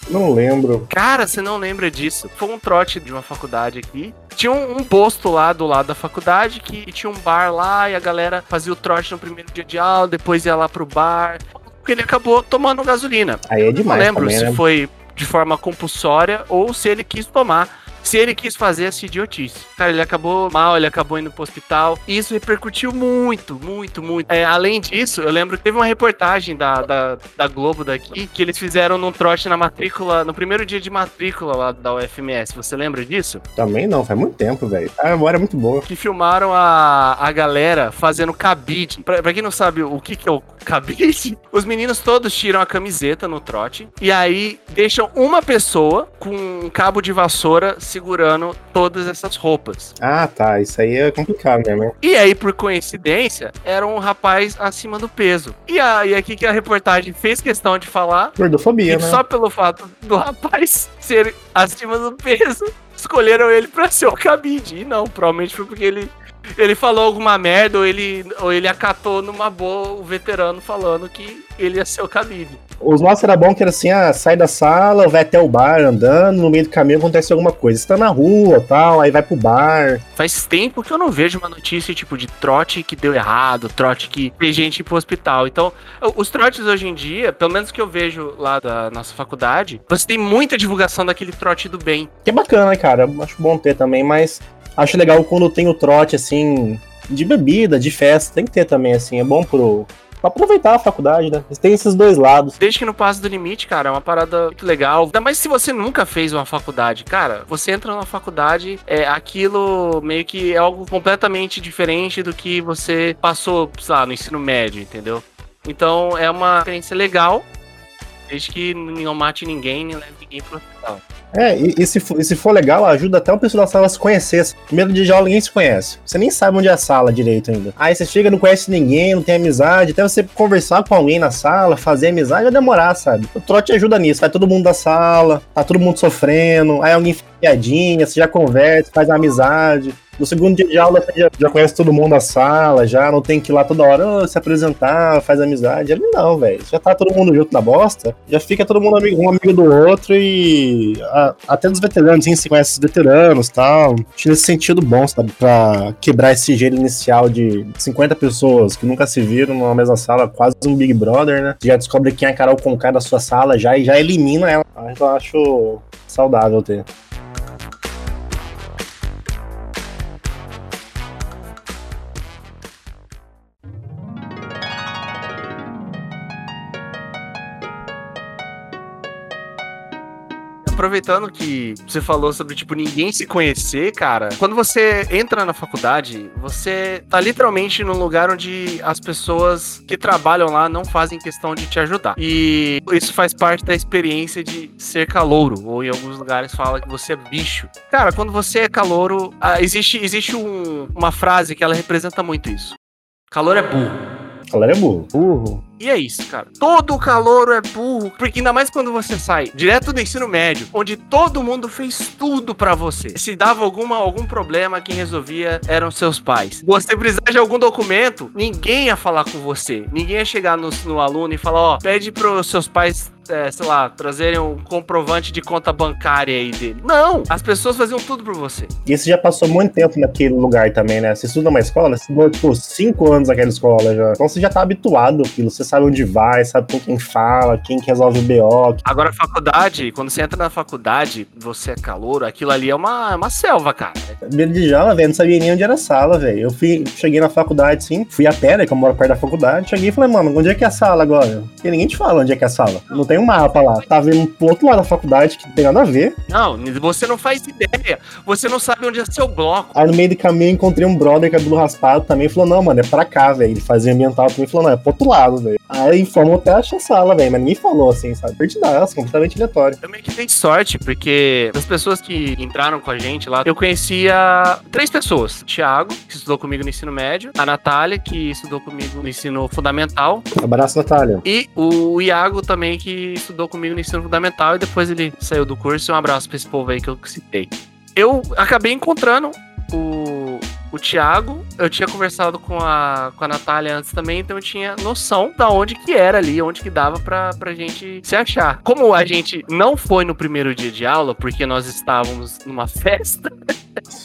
B: Não lembro.
A: Cara, você não lembra disso? Foi um trote de uma faculdade aqui. Tinha um, um posto lá do lado da faculdade que tinha um bar lá e a galera fazia o trote no primeiro dia de aula, depois ia lá pro bar. Porque ele acabou tomando gasolina.
B: Aí é
A: Não
B: demais
A: lembro
B: também,
A: se
B: né?
A: foi de forma compulsória ou se ele quis tomar. Se ele quis fazer essa idiotice. Cara, ele acabou mal, ele acabou indo pro hospital. E isso repercutiu muito, muito, muito. É, além disso, eu lembro que teve uma reportagem da, da, da Globo daqui que eles fizeram num trote na matrícula, no primeiro dia de matrícula lá da UFMS. Você lembra disso?
B: Também não, faz muito tempo, velho. A memória é muito boa.
A: que filmaram a, a galera fazendo cabide. Pra, pra quem não sabe o que, que é o cabide, os meninos todos tiram a camiseta no trote e aí deixam uma pessoa com um cabo de vassoura segurando todas essas roupas.
B: Ah, tá. Isso aí é complicado mesmo, né?
A: E aí, por coincidência, era um rapaz acima do peso. E aí, aqui que a reportagem fez questão de falar
B: Gordofobia,
A: e
B: né?
A: só pelo fato do rapaz ser acima do peso, escolheram ele pra ser o cabide. E não, provavelmente foi porque ele, ele falou alguma merda ou ele, ou ele acatou numa boa o veterano falando que ele ia ser o cabide.
B: Os nossos era bom que era assim, ah, sai da sala, vai até o bar andando, no meio do caminho acontece alguma coisa. Você tá na rua tal, aí vai pro bar.
A: Faz tempo que eu não vejo uma notícia tipo de trote que deu errado, trote que fez gente pro hospital. Então, os trotes hoje em dia, pelo menos que eu vejo lá da nossa faculdade, você tem muita divulgação daquele trote do bem.
B: Que é bacana, né, cara? Acho bom ter também, mas acho legal quando tem o trote, assim, de bebida, de festa. Tem que ter também, assim. É bom pro. Pra aproveitar a faculdade, né? Tem esses dois lados.
A: Desde que não passe do limite, cara, é uma parada muito legal. Ainda mais se você nunca fez uma faculdade. Cara, você entra na faculdade, é aquilo meio que é algo completamente diferente do que você passou, sei lá, no ensino médio, entendeu? Então é uma experiência legal. Desde que não mate ninguém, nem leve ninguém pro hospital.
B: É, e, e se, for, e se for legal, ajuda até o pessoal da sala a se conhecer. Primeiro de aula ninguém se conhece. Você nem sabe onde é a sala direito ainda. Aí você chega, não conhece ninguém, não tem amizade. Até você conversar com alguém na sala, fazer amizade, vai demorar, sabe? O trote ajuda nisso. Vai todo mundo da sala, tá todo mundo sofrendo. Aí alguém piadinha, você já conversa, faz amizade. No segundo dia de aula, você já, já conhece todo mundo da sala, já não tem que ir lá toda hora "Ô, se apresentar, faz amizade. Ali não, velho. Já tá todo mundo junto na bosta, já fica todo mundo amigo, um amigo do outro e a- até dos veteranos, sim, se conhece os veteranos e tal. Acho nesse sentido bom, sabe? Pra quebrar esse gelo inicial de 50 pessoas que nunca se viram numa mesma sala, quase um Big Brother, né? Já descobre quem é a Carol Conká da sua sala já e já elimina ela. Então eu acho saudável ter.
A: Aproveitando que você falou sobre, tipo, ninguém se conhecer, cara. Quando você entra na faculdade, você tá literalmente num lugar onde as pessoas que trabalham lá não fazem questão de te ajudar. E isso faz parte da experiência de ser calouro. Ou em alguns lugares fala que você é bicho. Cara, quando você é calouro, ah, existe, existe um- uma frase que ela representa muito isso. Calor é burro.
B: Galera é burro.
D: Burro.
A: E é isso, cara. Todo calouro é burro. Porque ainda mais quando você sai direto do ensino médio, onde todo mundo fez tudo pra você. Se dava alguma, algum problema, quem resolvia eram seus pais. Você precisar de algum documento, ninguém ia falar com você. Ninguém ia chegar no, no aluno e falar: ó, pede pros seus pais. é, sei lá, trazerem um comprovante de conta bancária aí dele. Não! As pessoas faziam tudo por você.
B: E você já passou muito tempo naquele lugar também, né? Você estuda numa escola, você estudou, tipo, cinco anos naquela escola já. Então você já tá habituado àquilo, você sabe onde vai, sabe com quem fala, quem que resolve o BO.
A: Agora, a faculdade, quando você entra na faculdade, você é calouro, aquilo ali é uma, é uma selva, cara.
B: Aula, velho, não sabia nem onde era a sala, velho. Eu fui, cheguei na faculdade, sim, fui a pé, né, que eu moro perto da faculdade. Cheguei e falei, mano, onde é que é a sala agora? Porque ninguém te fala onde é que é a sala. Não tem um mapa lá. Tava indo pro outro lado da faculdade, que não tem nada a ver.
A: Não, você não faz ideia. Você não sabe onde é seu bloco.
B: Aí no meio do caminho eu encontrei um brother cabelo raspado também, falou, não, mano, é pra cá, velho. Ele fazia ambiental também, falou, não, é pro outro lado, velho. Aí fomos até achar a sala, velho, mas ninguém falou assim, sabe? Perdidaço, completamente aleatório.
A: Eu meio que dei sorte, porque das pessoas que entraram com a gente lá, eu conhecia três pessoas. O Thiago, que estudou comigo no ensino médio, a Natália, que estudou comigo no ensino fundamental,
B: Abraço, Natália.
A: e o Iago também, que estudou comigo no ensino fundamental, e depois ele saiu do curso. Um abraço pra esse povo aí que eu citei. Eu acabei encontrando o, o Thiago, eu tinha conversado com a, com a Natália antes também, então eu tinha noção da onde que era ali, onde que dava pra, pra gente se achar. Como a gente não foi no primeiro dia de aula, porque nós estávamos numa festa,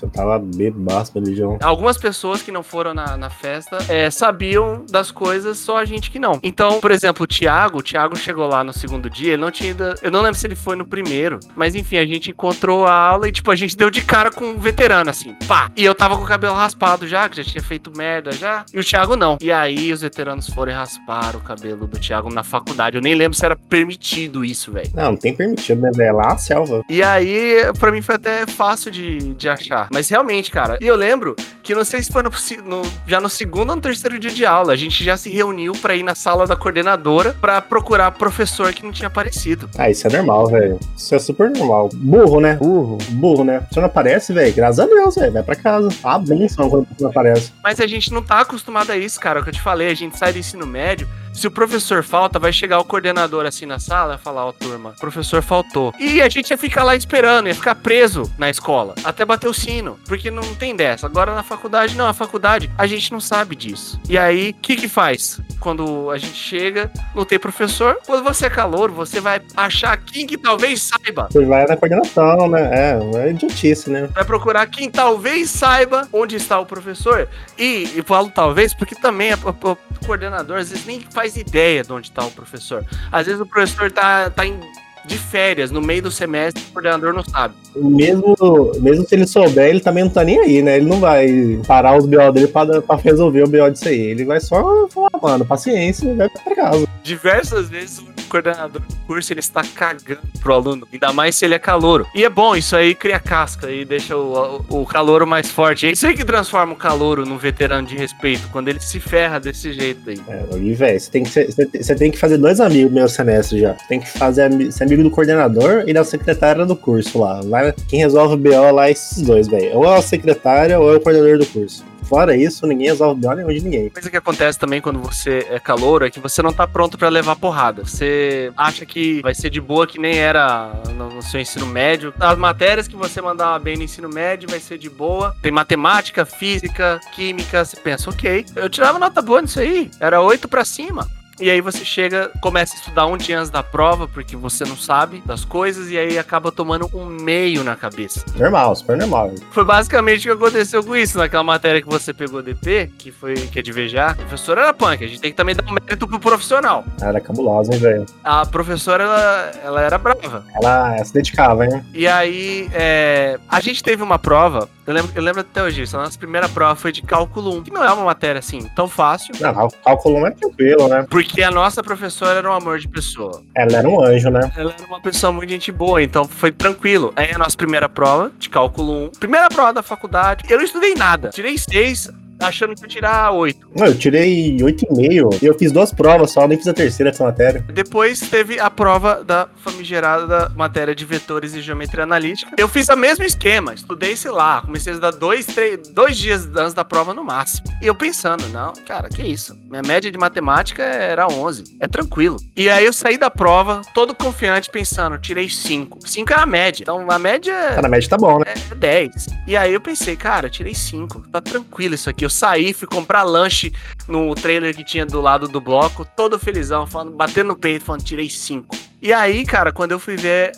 B: Eu tava bebaço, religião.
A: algumas pessoas que não foram na, na festa é, sabiam das coisas, só a gente que não. Então, por exemplo, o Thiago, o Thiago chegou lá no segundo dia, ele não tinha ido, eu não lembro se ele foi no primeiro, mas enfim, a gente encontrou a aula e tipo, a gente deu de cara com um veterano, assim, pá. E eu tava com o cabelo raspado já, já tinha feito merda já, e o Thiago não. E aí os veteranos foram e rasparam o cabelo do Thiago na faculdade. Eu nem lembro se era permitido isso, velho.
B: Não, não tem permitido, né, velho? É lá a selva.
A: E aí, pra mim foi até fácil de, de achar. Mas realmente, cara, e eu lembro que não sei se foi no, no- já no segundo ou no terceiro dia de aula, a gente já se reuniu pra ir na sala da coordenadora pra procurar professor que não tinha aparecido.
B: Ah, isso é normal, velho. Isso é super normal. Burro, né?
D: Burro.
B: Burro, né? Você não aparece, velho. Graças a Deus, velho. Vai pra casa. Ah, benção quando você não aparece.
A: Mas a gente não tá acostumado a isso, cara. É o que eu te falei, a gente sai do ensino médio. Se o professor falta, vai chegar o coordenador assim na sala e falar, ó, turma, o professor faltou. E a gente ia ficar lá esperando, ia ficar preso na escola, até bater o sino. Porque não tem dessa. Agora na faculdade, não, a faculdade, a gente não sabe disso. E aí, o que que faz? Quando a gente chega, não tem professor, quando você é calor, você vai achar quem que talvez saiba.
B: Você vai na coordenação, né? É, é idiotice, né?
A: Vai procurar quem talvez saiba onde está o professor. E, e falo talvez, porque também a- a- o coordenador às vezes nem faz ideia de onde está o professor. Às vezes o professor tá, tá em- de férias, no meio do semestre, o coordenador não sabe.
B: Mesmo, mesmo se ele souber, ele também não tá nem aí, né? Ele não vai parar os BO dele pra, pra resolver o BO disso aí. Ele vai só falar, mano, paciência, vai pra casa.
A: Diversas vezes coordenador do curso ele está cagando pro aluno, ainda mais se ele é calouro. E é bom, isso aí cria casca e deixa o, o, o calouro mais forte. É isso aí que transforma o calouro num veterano de respeito, quando ele se ferra desse jeito aí.
B: É, velho, você tem, que você tem- que fazer dois amigos no meu semestre já. Tem que fazer ser amigo do coordenador e da secretária do curso lá. Lá, quem resolve o BO lá é esses dois, velho. Ou é a secretária ou é o coordenador do curso. Fora isso, ninguém resolve BO nenhum de ninguém.
A: coisa que acontece também quando você é calouro é que você não tá pronto pra levar porrada. Você acha que vai ser de boa que nem era no, seu ensino médio. As matérias que você mandava bem no ensino médio vai ser de boa. Tem matemática, física, química. Você pensa, ok. Eu tirava nota boa nisso aí. Era 8 pra cima. E aí você chega, começa a estudar um dia antes da prova, porque você não sabe das coisas, e aí acaba tomando um meio na cabeça.
B: Normal, super normal.
A: Foi basicamente o que aconteceu com isso. Naquela matéria que você pegou DP, que foi que é de VJ, a professora era punk. A gente tem que também dar um mérito pro profissional.
B: Era cabulosa, hein, velho.
A: A professora, ela, ela era brava.
B: Ela se dedicava, hein?
A: E aí, é, a gente teve uma prova, eu lembro, eu lembro até hoje, a nossa primeira prova foi de cálculo 1, que não é uma matéria assim tão fácil,
B: Não, cálculo é tranquilo, né?
A: porque a nossa professora era um amor de pessoa.
B: Ela era um anjo, né?
A: Ela era uma pessoa muito gente boa, então foi tranquilo. Aí a nossa primeira prova de cálculo 1, primeira prova da faculdade, eu não estudei nada. Tirei 6, achando que ia tirar 8.
B: Não, eu tirei 8,5 e eu fiz duas provas só, nem fiz a terceira dessa matéria.
A: Depois teve a prova da famigerada matéria de vetores e geometria analítica. Eu fiz o mesmo esquema, estudei, sei lá, comecei a estudar dois, três, dois dias antes da prova no máximo. E eu pensando, não, cara, que isso? Minha média de matemática era 11, é tranquilo. E aí eu saí da prova, todo confiante, pensando, tirei 5. 5 é a média, então a média
B: Tá na média tá bom, né?
A: é 10. E aí eu pensei, cara, tirei 5. Tá tranquilo isso aqui. Eu saí, fui comprar lanche no trailer que tinha do lado do bloco, todo felizão, falando, batendo no peito, falando, tirei 5. E aí, cara, quando eu fui ver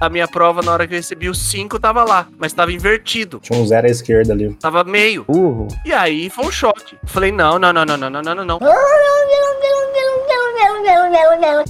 A: a minha prova, na hora que eu recebi o 5, tava lá, mas tava invertido.
B: Tinha um zero à esquerda ali.
A: Tava meio.
D: Burro.
A: E aí foi um choque. Falei, não, não, não, não, não, não, não, não, não.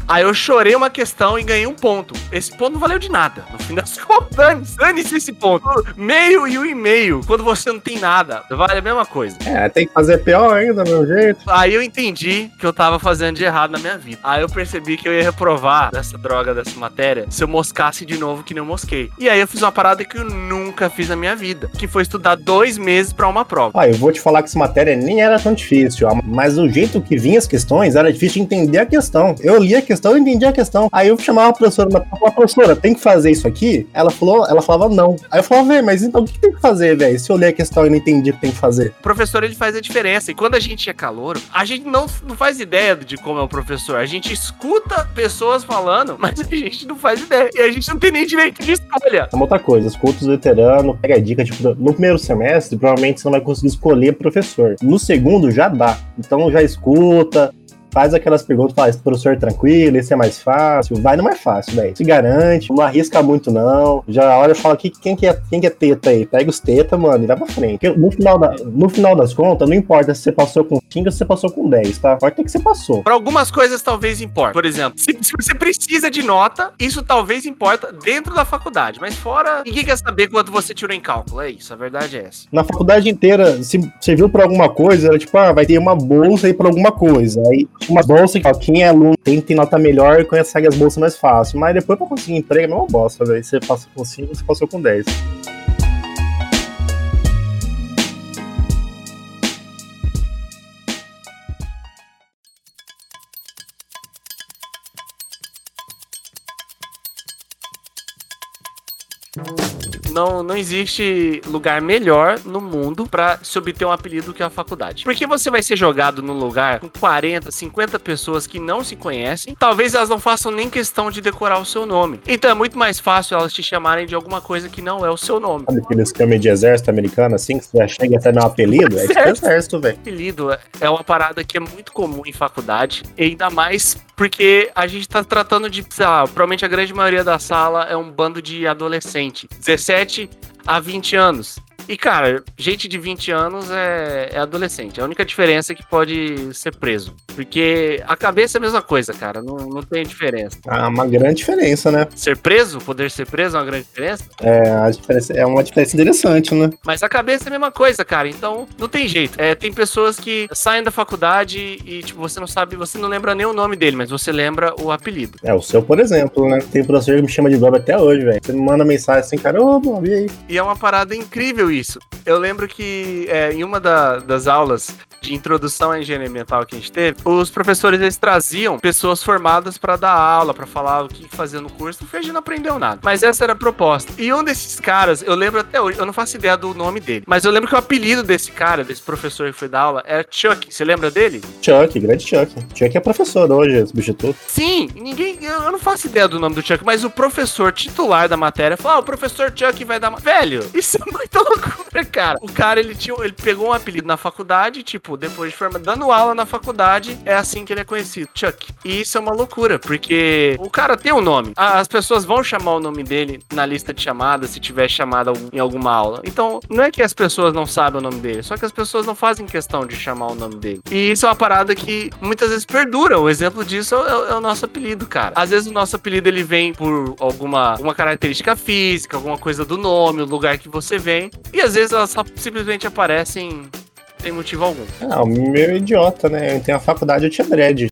A: Aí eu chorei uma questão e ganhei um ponto. Esse ponto não valeu de nada. No fim das contas, dane-se esse ponto. Meio e um e meio, quando você não tem nada, vale a mesma coisa.
B: É, tem que fazer pior ainda, meu jeito.
A: Aí eu entendi que eu tava fazendo de errado na minha vida. Aí eu percebi que eu ia reprovar dessa droga, dessa matéria, se eu moscasse de novo que nem eu mosquei. E aí eu fiz uma parada que eu nunca fiz na minha vida, que foi estudar dois meses pra uma prova.
B: Ah, eu vou te falar que essa matéria nem era tão difícil, mas o jeito que vinha as questões era difícil de entender a questão. Eu li a questão e entendi a questão. Aí eu chamava a professora, mas falava, professora, tem que fazer isso aqui? Ela falou, ela falava não. Aí eu falava, velho, mas então o que tem que fazer, velho? Se eu ler a questão e não entendi o que tem que fazer.
A: O professor ele faz a diferença. E quando a gente é calouro, a gente não, não faz ideia de como é o professor. A gente escuta pessoas falando, mas a gente não faz ideia. E a gente não tem nem direito de escolha.
B: É uma outra coisa, os cultos veteranos, pega a dica, tipo, no primeiro semestre, provavelmente você não vai conseguir escolher professor. No segundo já dá. Então já escuta, faz aquelas perguntas, fala, esse professor é tranquilo, esse é mais fácil, vai no mais fácil, velho. Se garante, não arrisca muito, não. Já olha e fala que, quem, que é, quem que é teta aí? Pega os teta, mano, e vai pra frente. Porque no final, da, no final das contas, não importa se você passou com 5 ou se você passou com 10, tá? Importa que você passou.
A: Para algumas coisas talvez importe. Por exemplo, se, se você precisa de nota, isso talvez importa dentro da faculdade. Mas fora, ninguém quer saber quanto você tirou em cálculo. É isso, a verdade é essa.
B: Na faculdade inteira, se você viu por alguma coisa, era tipo, ah, vai ter uma bolsa aí pra alguma coisa. Aí uma bolsa que, ó, quem é aluno tem ter nota melhor consegue as bolsas mais fácil. Mas depois pra conseguir emprego é uma bosta, velho. Você passa com 5, você passou com 10.
A: Não, não existe lugar melhor no mundo pra se obter um apelido que a faculdade. Porque você vai ser jogado num lugar com 40, 50 pessoas que não se conhecem, talvez elas não façam nem questão de decorar o seu nome. Então é muito mais fácil elas te chamarem de alguma coisa que não é o seu nome.
B: Sabe aquele esquema de exército americano, assim, que você já chega até um apelido? É tipo exército, velho.
A: apelido é uma parada que é muito comum em faculdade, e ainda mais porque a gente tá tratando de, sei lá, provavelmente a grande maioria da sala é um bando de adolescente, 17 a 20 anos. E, cara, gente de 20 anos é, é adolescente. A única diferença é que pode ser preso. Porque a cabeça é a mesma coisa, cara. Não, não tem diferença.
B: Há uma grande diferença, né?
A: Ser preso, poder ser preso é uma grande diferença.
B: É, a diferença, é uma diferença interessante, né?
A: Mas a cabeça é a mesma coisa, cara. Então, não tem jeito. É, tem pessoas que saem da faculdade e, tipo, você não sabe, você não lembra nem o nome dele, mas você lembra o apelido.
B: É, o seu, por exemplo, né? Tem professor que me chama de Bob até hoje, velho. Você me manda mensagem assim, cara, ô, Bob, e aí?
A: E é uma parada incrível isso. Eu lembro que é, em uma da- das aulas de introdução à engenharia ambiental que a gente teve, os professores eles traziam pessoas formadas para dar aula, para falar o que fazer no curso. Fim, a gente não aprendeu nada. Mas essa era a proposta. E um desses caras, eu lembro até hoje, eu não faço ideia do nome dele, mas eu lembro que o apelido desse cara, desse professor que foi dar aula, era Chuck. Você lembra dele?
B: Chuck, grande Chuck. Chuck é professor hoje, é substituto.
A: Sim, ninguém. Eu não faço ideia do nome do Chuck, mas o professor titular da matéria falou: ah, o professor Chuck vai dar. ma-" Velho, isso é muito loucura, cara. O cara, ele, tinha, ele pegou um apelido na faculdade, tipo, depois de formar, dando aula na faculdade, é assim que ele é conhecido, Chuck. E isso é uma loucura, porque o cara tem um nome. As pessoas vão chamar o nome dele na lista de chamadas se tiver chamada em alguma aula. Então, não é que as pessoas não sabem o nome dele, só que as pessoas não fazem questão de chamar o nome dele. E isso é uma parada que muitas vezes perdura. O exemplo disso é, o- é o nosso apelido, cara. Às vezes o nosso apelido ele vem por alguma, alguma característica física, alguma coisa do nome, o lugar que você vem. E às vezes elas simplesmente aparecem sem motivo algum.
B: Ah, o meu é idiota, né? Eu entrei na faculdade, eu tinha dread.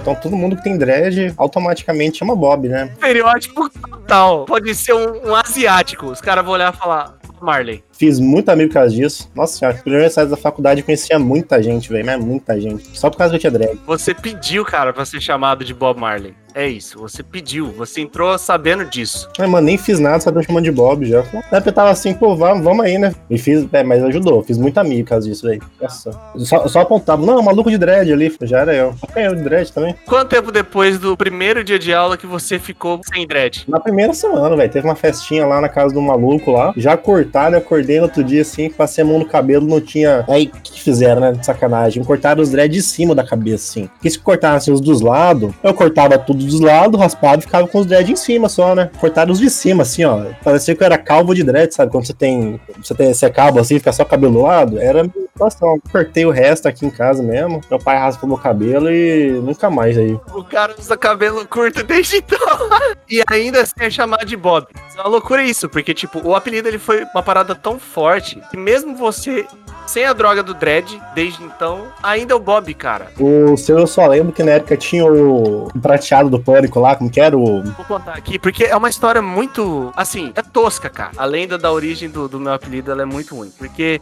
B: Então todo mundo que tem dread automaticamente chama Bob, né?
A: Estereótipo total. Pode ser um, um asiático. Os caras vão olhar e falar Marley.
B: Fiz muito amigo por causa disso. Nossa senhora, no primeiro aniversário da faculdade eu conhecia muita gente, velho, mas muita gente. Só por causa que eu tinha dread.
A: Você pediu, cara, pra ser chamado de Bob Marley. É isso, você pediu. Você entrou sabendo disso.
B: Mas, mano, nem fiz nada, só tô chamando de Bob já. Na época eu tava assim, pô, vamos, vamos aí, né? E fiz, é, mas ajudou, fiz muito amigo por causa disso, velho. Nossa. Só, só apontava, não, maluco de dread ali, já era eu. É, eu de dread também.
A: Quanto tempo depois do primeiro dia de aula que você ficou sem dread?
B: Na primeira semana, velho, teve uma festinha lá na casa do maluco lá, já cortaram, eu acordei outro dia assim, passei a mão no cabelo, não tinha. Aí, o que, fizeram, né? De sacanagem. Cortaram os dreads de cima da cabeça, assim. Porque se cortassem os dos lados, eu cortava tudo dos lados, raspado, ficava com os dreads em cima só, né? Cortaram os de cima, assim, ó. Parecia que eu era calvo de dread, sabe? Quando você tem. Você tem você é assim, fica só cabelo do lado. Era a minha situação. Cortei o resto aqui em casa mesmo. Meu pai raspou meu cabelo e nunca mais aí.
A: O cara usa cabelo curto desde então. e ainda assim é chamado de Bob. É uma loucura isso, porque, tipo, o apelido ele foi uma parada tão forte que mesmo você sem a droga do dread, desde então, ainda é o Bob, cara.
B: O seu eu só lembro que na época tinha o prateado do pânico lá, como que era o.
A: Vou contar aqui, porque é uma história muito. Assim, é tosca, cara. A lenda da origem do, do meu apelido ela é muito ruim. Porque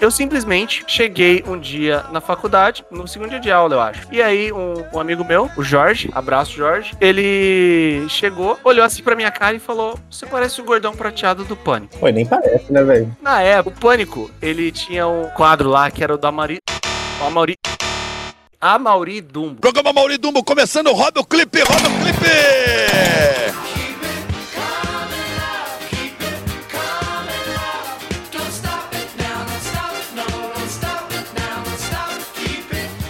A: eu simplesmente cheguei um dia na faculdade, no segundo dia de aula, eu acho. E aí, um, um amigo meu, o Jorge, abraço Jorge, ele chegou, olhou assim pra minha cara e falou: Você parece o gordão prateado do pânico.
B: Pô, nem parece, né, velho?
A: Na época, o pânico, ele tinha um quadro lá que era o da Mauri. O Amauri. A Mauri Dumbo.
G: Programa Mauri Dumbo começando, roda o clipe, roda o clipe!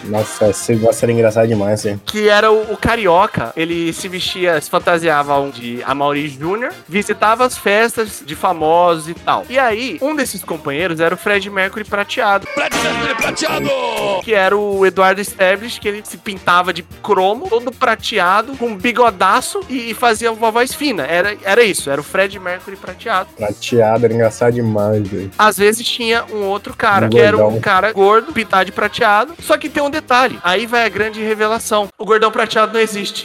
B: Nossa, esse negócio era engraçado demais, assim.
A: que era o, o carioca. Ele se vestia, se fantasiava um de Amaury Júnior, visitava as festas de famosos e tal. E aí, um desses companheiros era o Fred Mercury prateado,
G: Fred Mercury prateado!
A: que era o Eduardo Stablish, que ele se pintava de cromo, todo prateado, com um bigodaço e, e fazia uma voz fina. Era, era isso, era o Fred Mercury prateado.
B: Prateado, era engraçado demais, velho.
A: Às vezes tinha um outro cara,
B: Um
A: que era um
B: gordão.
A: cara gordo, pintado de prateado. Só que tem um detalhe. Aí vai a grande revelação. O gordão prateado não existe.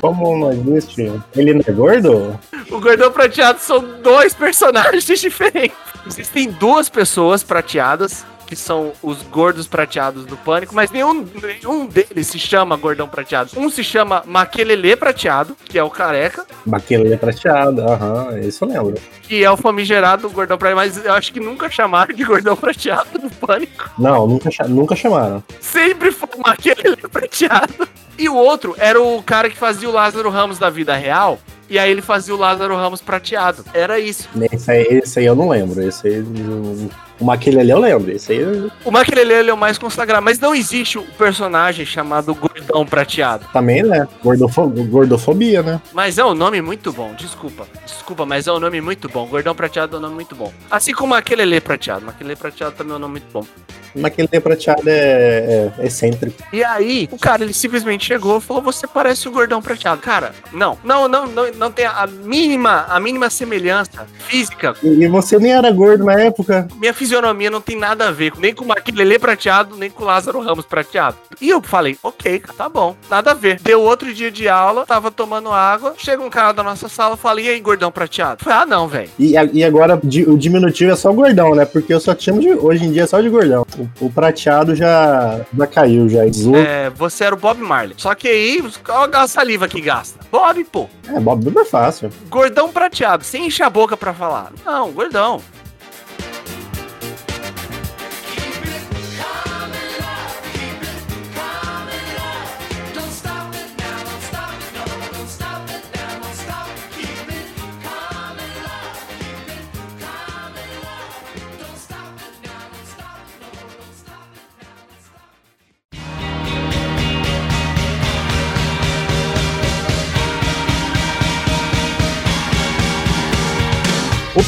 B: Como não existe? Ele não é gordo?
A: O Gordão Prateado são dois personagens diferentes. Existem duas pessoas prateadas, que são os gordos prateados do Pânico, mas nenhum, nenhum deles se chama Gordão Prateado. Um se chama Maquelele Prateado, que é o careca,
B: Baquelê prateado, aham, isso eu lembro.
A: que é o famigerado Gordão Prateado, mas eu acho que nunca chamaram de Gordão Prateado do Pânico.
B: Não, nunca, nunca chamaram.
A: Sempre foi Maquelele Prateado. E o outro era o cara que fazia o Lázaro Ramos da vida real, e aí ele fazia o Lázaro Ramos prateado. Era isso.
B: Esse aí, esse aí eu não lembro. Esse aí. O Maquilele eu lembro. Esse aí eu-
A: O Maquelele ele é o mais consagrado, mas não existe um personagem chamado Gordão Prateado.
B: também, né? Gordofo- gordofobia, né?
A: Mas é um nome muito bom, desculpa. Desculpa, mas é um nome muito bom. Gordão Prateado é um nome muito bom. Assim como Maquelele Prateado. Maquelele Prateado também é um nome muito bom.
B: O Maquilele prateado é, é excêntrico.
A: E aí, o cara, ele simplesmente chegou e falou: Você parece o gordão prateado. Cara, não, não, não, não, não tem a mínima, a mínima semelhança física.
B: E você nem era gordo na época.
A: Minha fisionomia não tem nada a ver nem com o Maquilele prateado, nem com o Lázaro Ramos prateado. E eu falei, ok, tá bom, nada a ver. Deu outro dia de aula, tava tomando água, chega um cara da nossa sala e fala: E aí, gordão prateado? Eu falei, ah, não, velho.
B: E, e agora o diminutivo é só gordão, né? Porque eu só te chamo de. Hoje em dia é só de gordão. O, o prateado já, já caiu, já. É,
A: É, você era o Bob Marley. Só que aí, olha a saliva que gasta. Bob, pô.
B: é Bob Duba é fácil.
A: Gordão prateado, sem encher a boca pra falar. Não, gordão.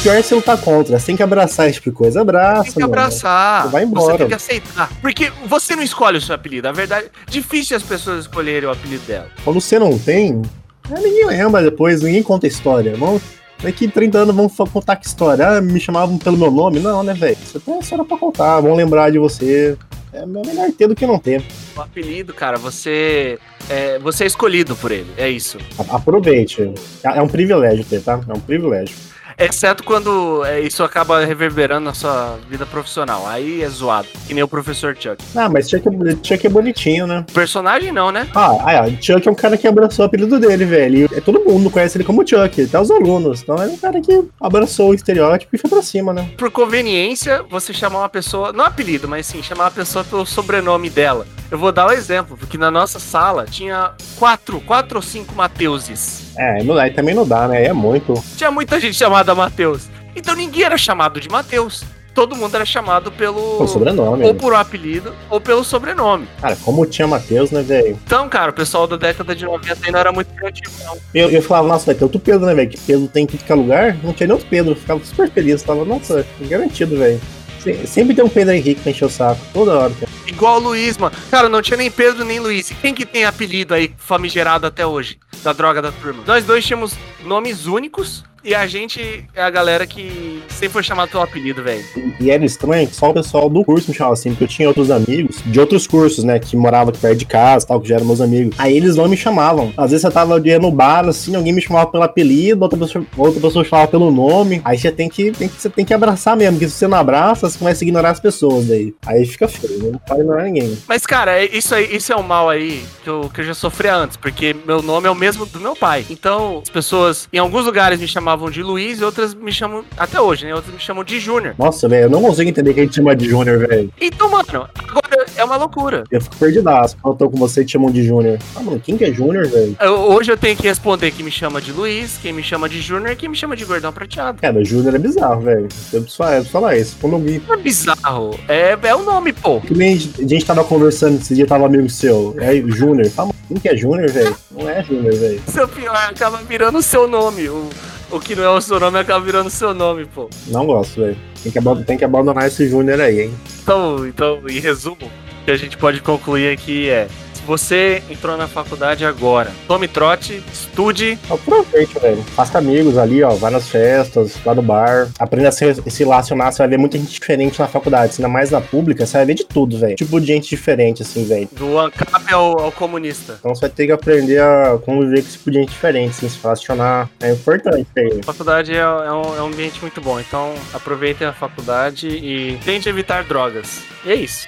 B: Pior é você lutar contra. Você tem que abraçar esse tipo de coisa. Abraça,
A: Tem que
B: mano.
A: abraçar.
B: Vai embora.
A: Você tem que aceitar. Porque você não escolhe o seu apelido. A verdade, difícil as pessoas escolherem o apelido dela.
B: Quando você não tem, é, ninguém lembra depois, ninguém conta história. Vamos, daqui 30 anos vamos contar que história. Ah, me chamavam pelo meu nome. Não, né, velho? Você tem história pra contar, vão lembrar de você. É melhor ter do que não ter.
A: O apelido, cara, você é, você é escolhido por ele. É isso.
B: Aproveite. É é um privilégio ter, tá? É um privilégio.
A: Exceto quando é, isso acaba reverberando na sua vida profissional. Aí é zoado. Que nem o professor Chuck.
B: Ah, mas Chuck é, Chuck é bonitinho, né?
A: Personagem não, né?
B: Ah, ah, Chuck é um cara que abraçou o apelido dele, velho. E todo mundo conhece ele como Chuck, até os alunos. Então é um cara que abraçou o estereótipo e foi pra cima, né?
A: Por conveniência, você chamar uma pessoa, não apelido, mas sim, chamar uma pessoa pelo sobrenome dela. Eu vou dar um exemplo, porque na nossa sala tinha quatro, quatro ou cinco Mateuses.
B: É, aí também não dá, né? É muito.
A: Tinha muita gente chamada Mateus. Então ninguém era chamado de Mateus. Todo mundo era chamado pelo.
B: O sobrenome.
A: Ou
B: né?
A: por um apelido, ou pelo sobrenome.
B: Cara, como tinha Matheus, né, velho?
A: Então, cara, o pessoal da década de 90 aí não era muito criativo, não.
B: Eu, eu falava, nossa, vai ter outro Pedro, né, velho? Que Pedro tem em tudo que é lugar. Não tinha nem outro Pedro. Eu ficava super feliz. Falava, nossa, garantido, velho. Se- Sempre tem um Pedro Henrique pra encher o saco. Toda hora. cara.
A: Igual o Luiz, mano. Cara, não tinha nem Pedro nem Luiz. E quem que tem apelido aí famigerado até hoje? Da droga da turma. Nós dois tínhamos nomes únicos. E a gente é a galera que sempre foi chamado pelo apelido, velho.
B: E, era estranho que só o pessoal do curso me chamava assim, porque eu tinha outros amigos de outros cursos, né, que moravam aqui perto de casa tal, que já eram meus amigos. Aí eles não me chamavam. Às vezes eu tava dia no bar, assim, alguém me chamava pelo apelido, outra pessoa, outra pessoa chamava pelo nome. Aí você tem que, tem que, você tem que abraçar mesmo, porque se você não abraça, você começa a ignorar as pessoas daí. Aí fica feio, não pode ignorar ninguém.
A: Mas, cara, é- isso aí, isso é um mal aí que eu, que eu já sofri antes, porque meu nome é o mesmo do meu pai. Então, as pessoas em alguns lugares me chamavam de Luiz e outras me chamam, até hoje, né? Outras me chamam de Júnior.
B: Nossa, velho, eu não consigo entender que a gente chama de Júnior, velho.
A: Então, mano, agora é uma loucura.
B: Eu fico perdidaço quando eu tô com você e te chamam de Júnior. Ah, mano, quem que é Júnior, velho?
A: Hoje eu tenho que responder quem me chama de Luiz, quem me chama de Júnior e quem me chama de Gordão Prateado.
B: Cara, Júnior é bizarro, velho. Eu preciso falar, eu preciso falar isso. Quando eu vi
A: Não é bizarro. É, é o nome, pô.
B: Que nem a gente tava conversando esse dia, tava amigo seu. Aí, Júnior. Fala, quem que é Júnior, velho? Não é Júnior, velho.
A: Seu pior acaba virando o seu nome. O, o que não é o seu nome acaba virando o seu nome, pô.
B: Não gosto, velho. Tem, tem que abandonar esse Júnior aí, hein?
A: Então, então, em resumo, o que a gente pode concluir aqui é: você entrou na faculdade agora, tome trote, estude,
B: Aproveite, velho. Faça amigos ali, ó. Vai nas festas, vai no bar. Aprenda a se, se relacionar. Você vai ver muita gente diferente na faculdade. Ainda mais na pública, você vai ver de tudo, velho. Tipo de gente diferente, assim, velho.
A: do ANCAP ao, ao comunista.
B: Então você vai ter que aprender a conviver com esse tipo de gente diferente, assim, se relacionar. É importante, velho.
A: A faculdade é, é um, é um ambiente muito bom, então aproveitem a faculdade e tente evitar drogas. E é isso.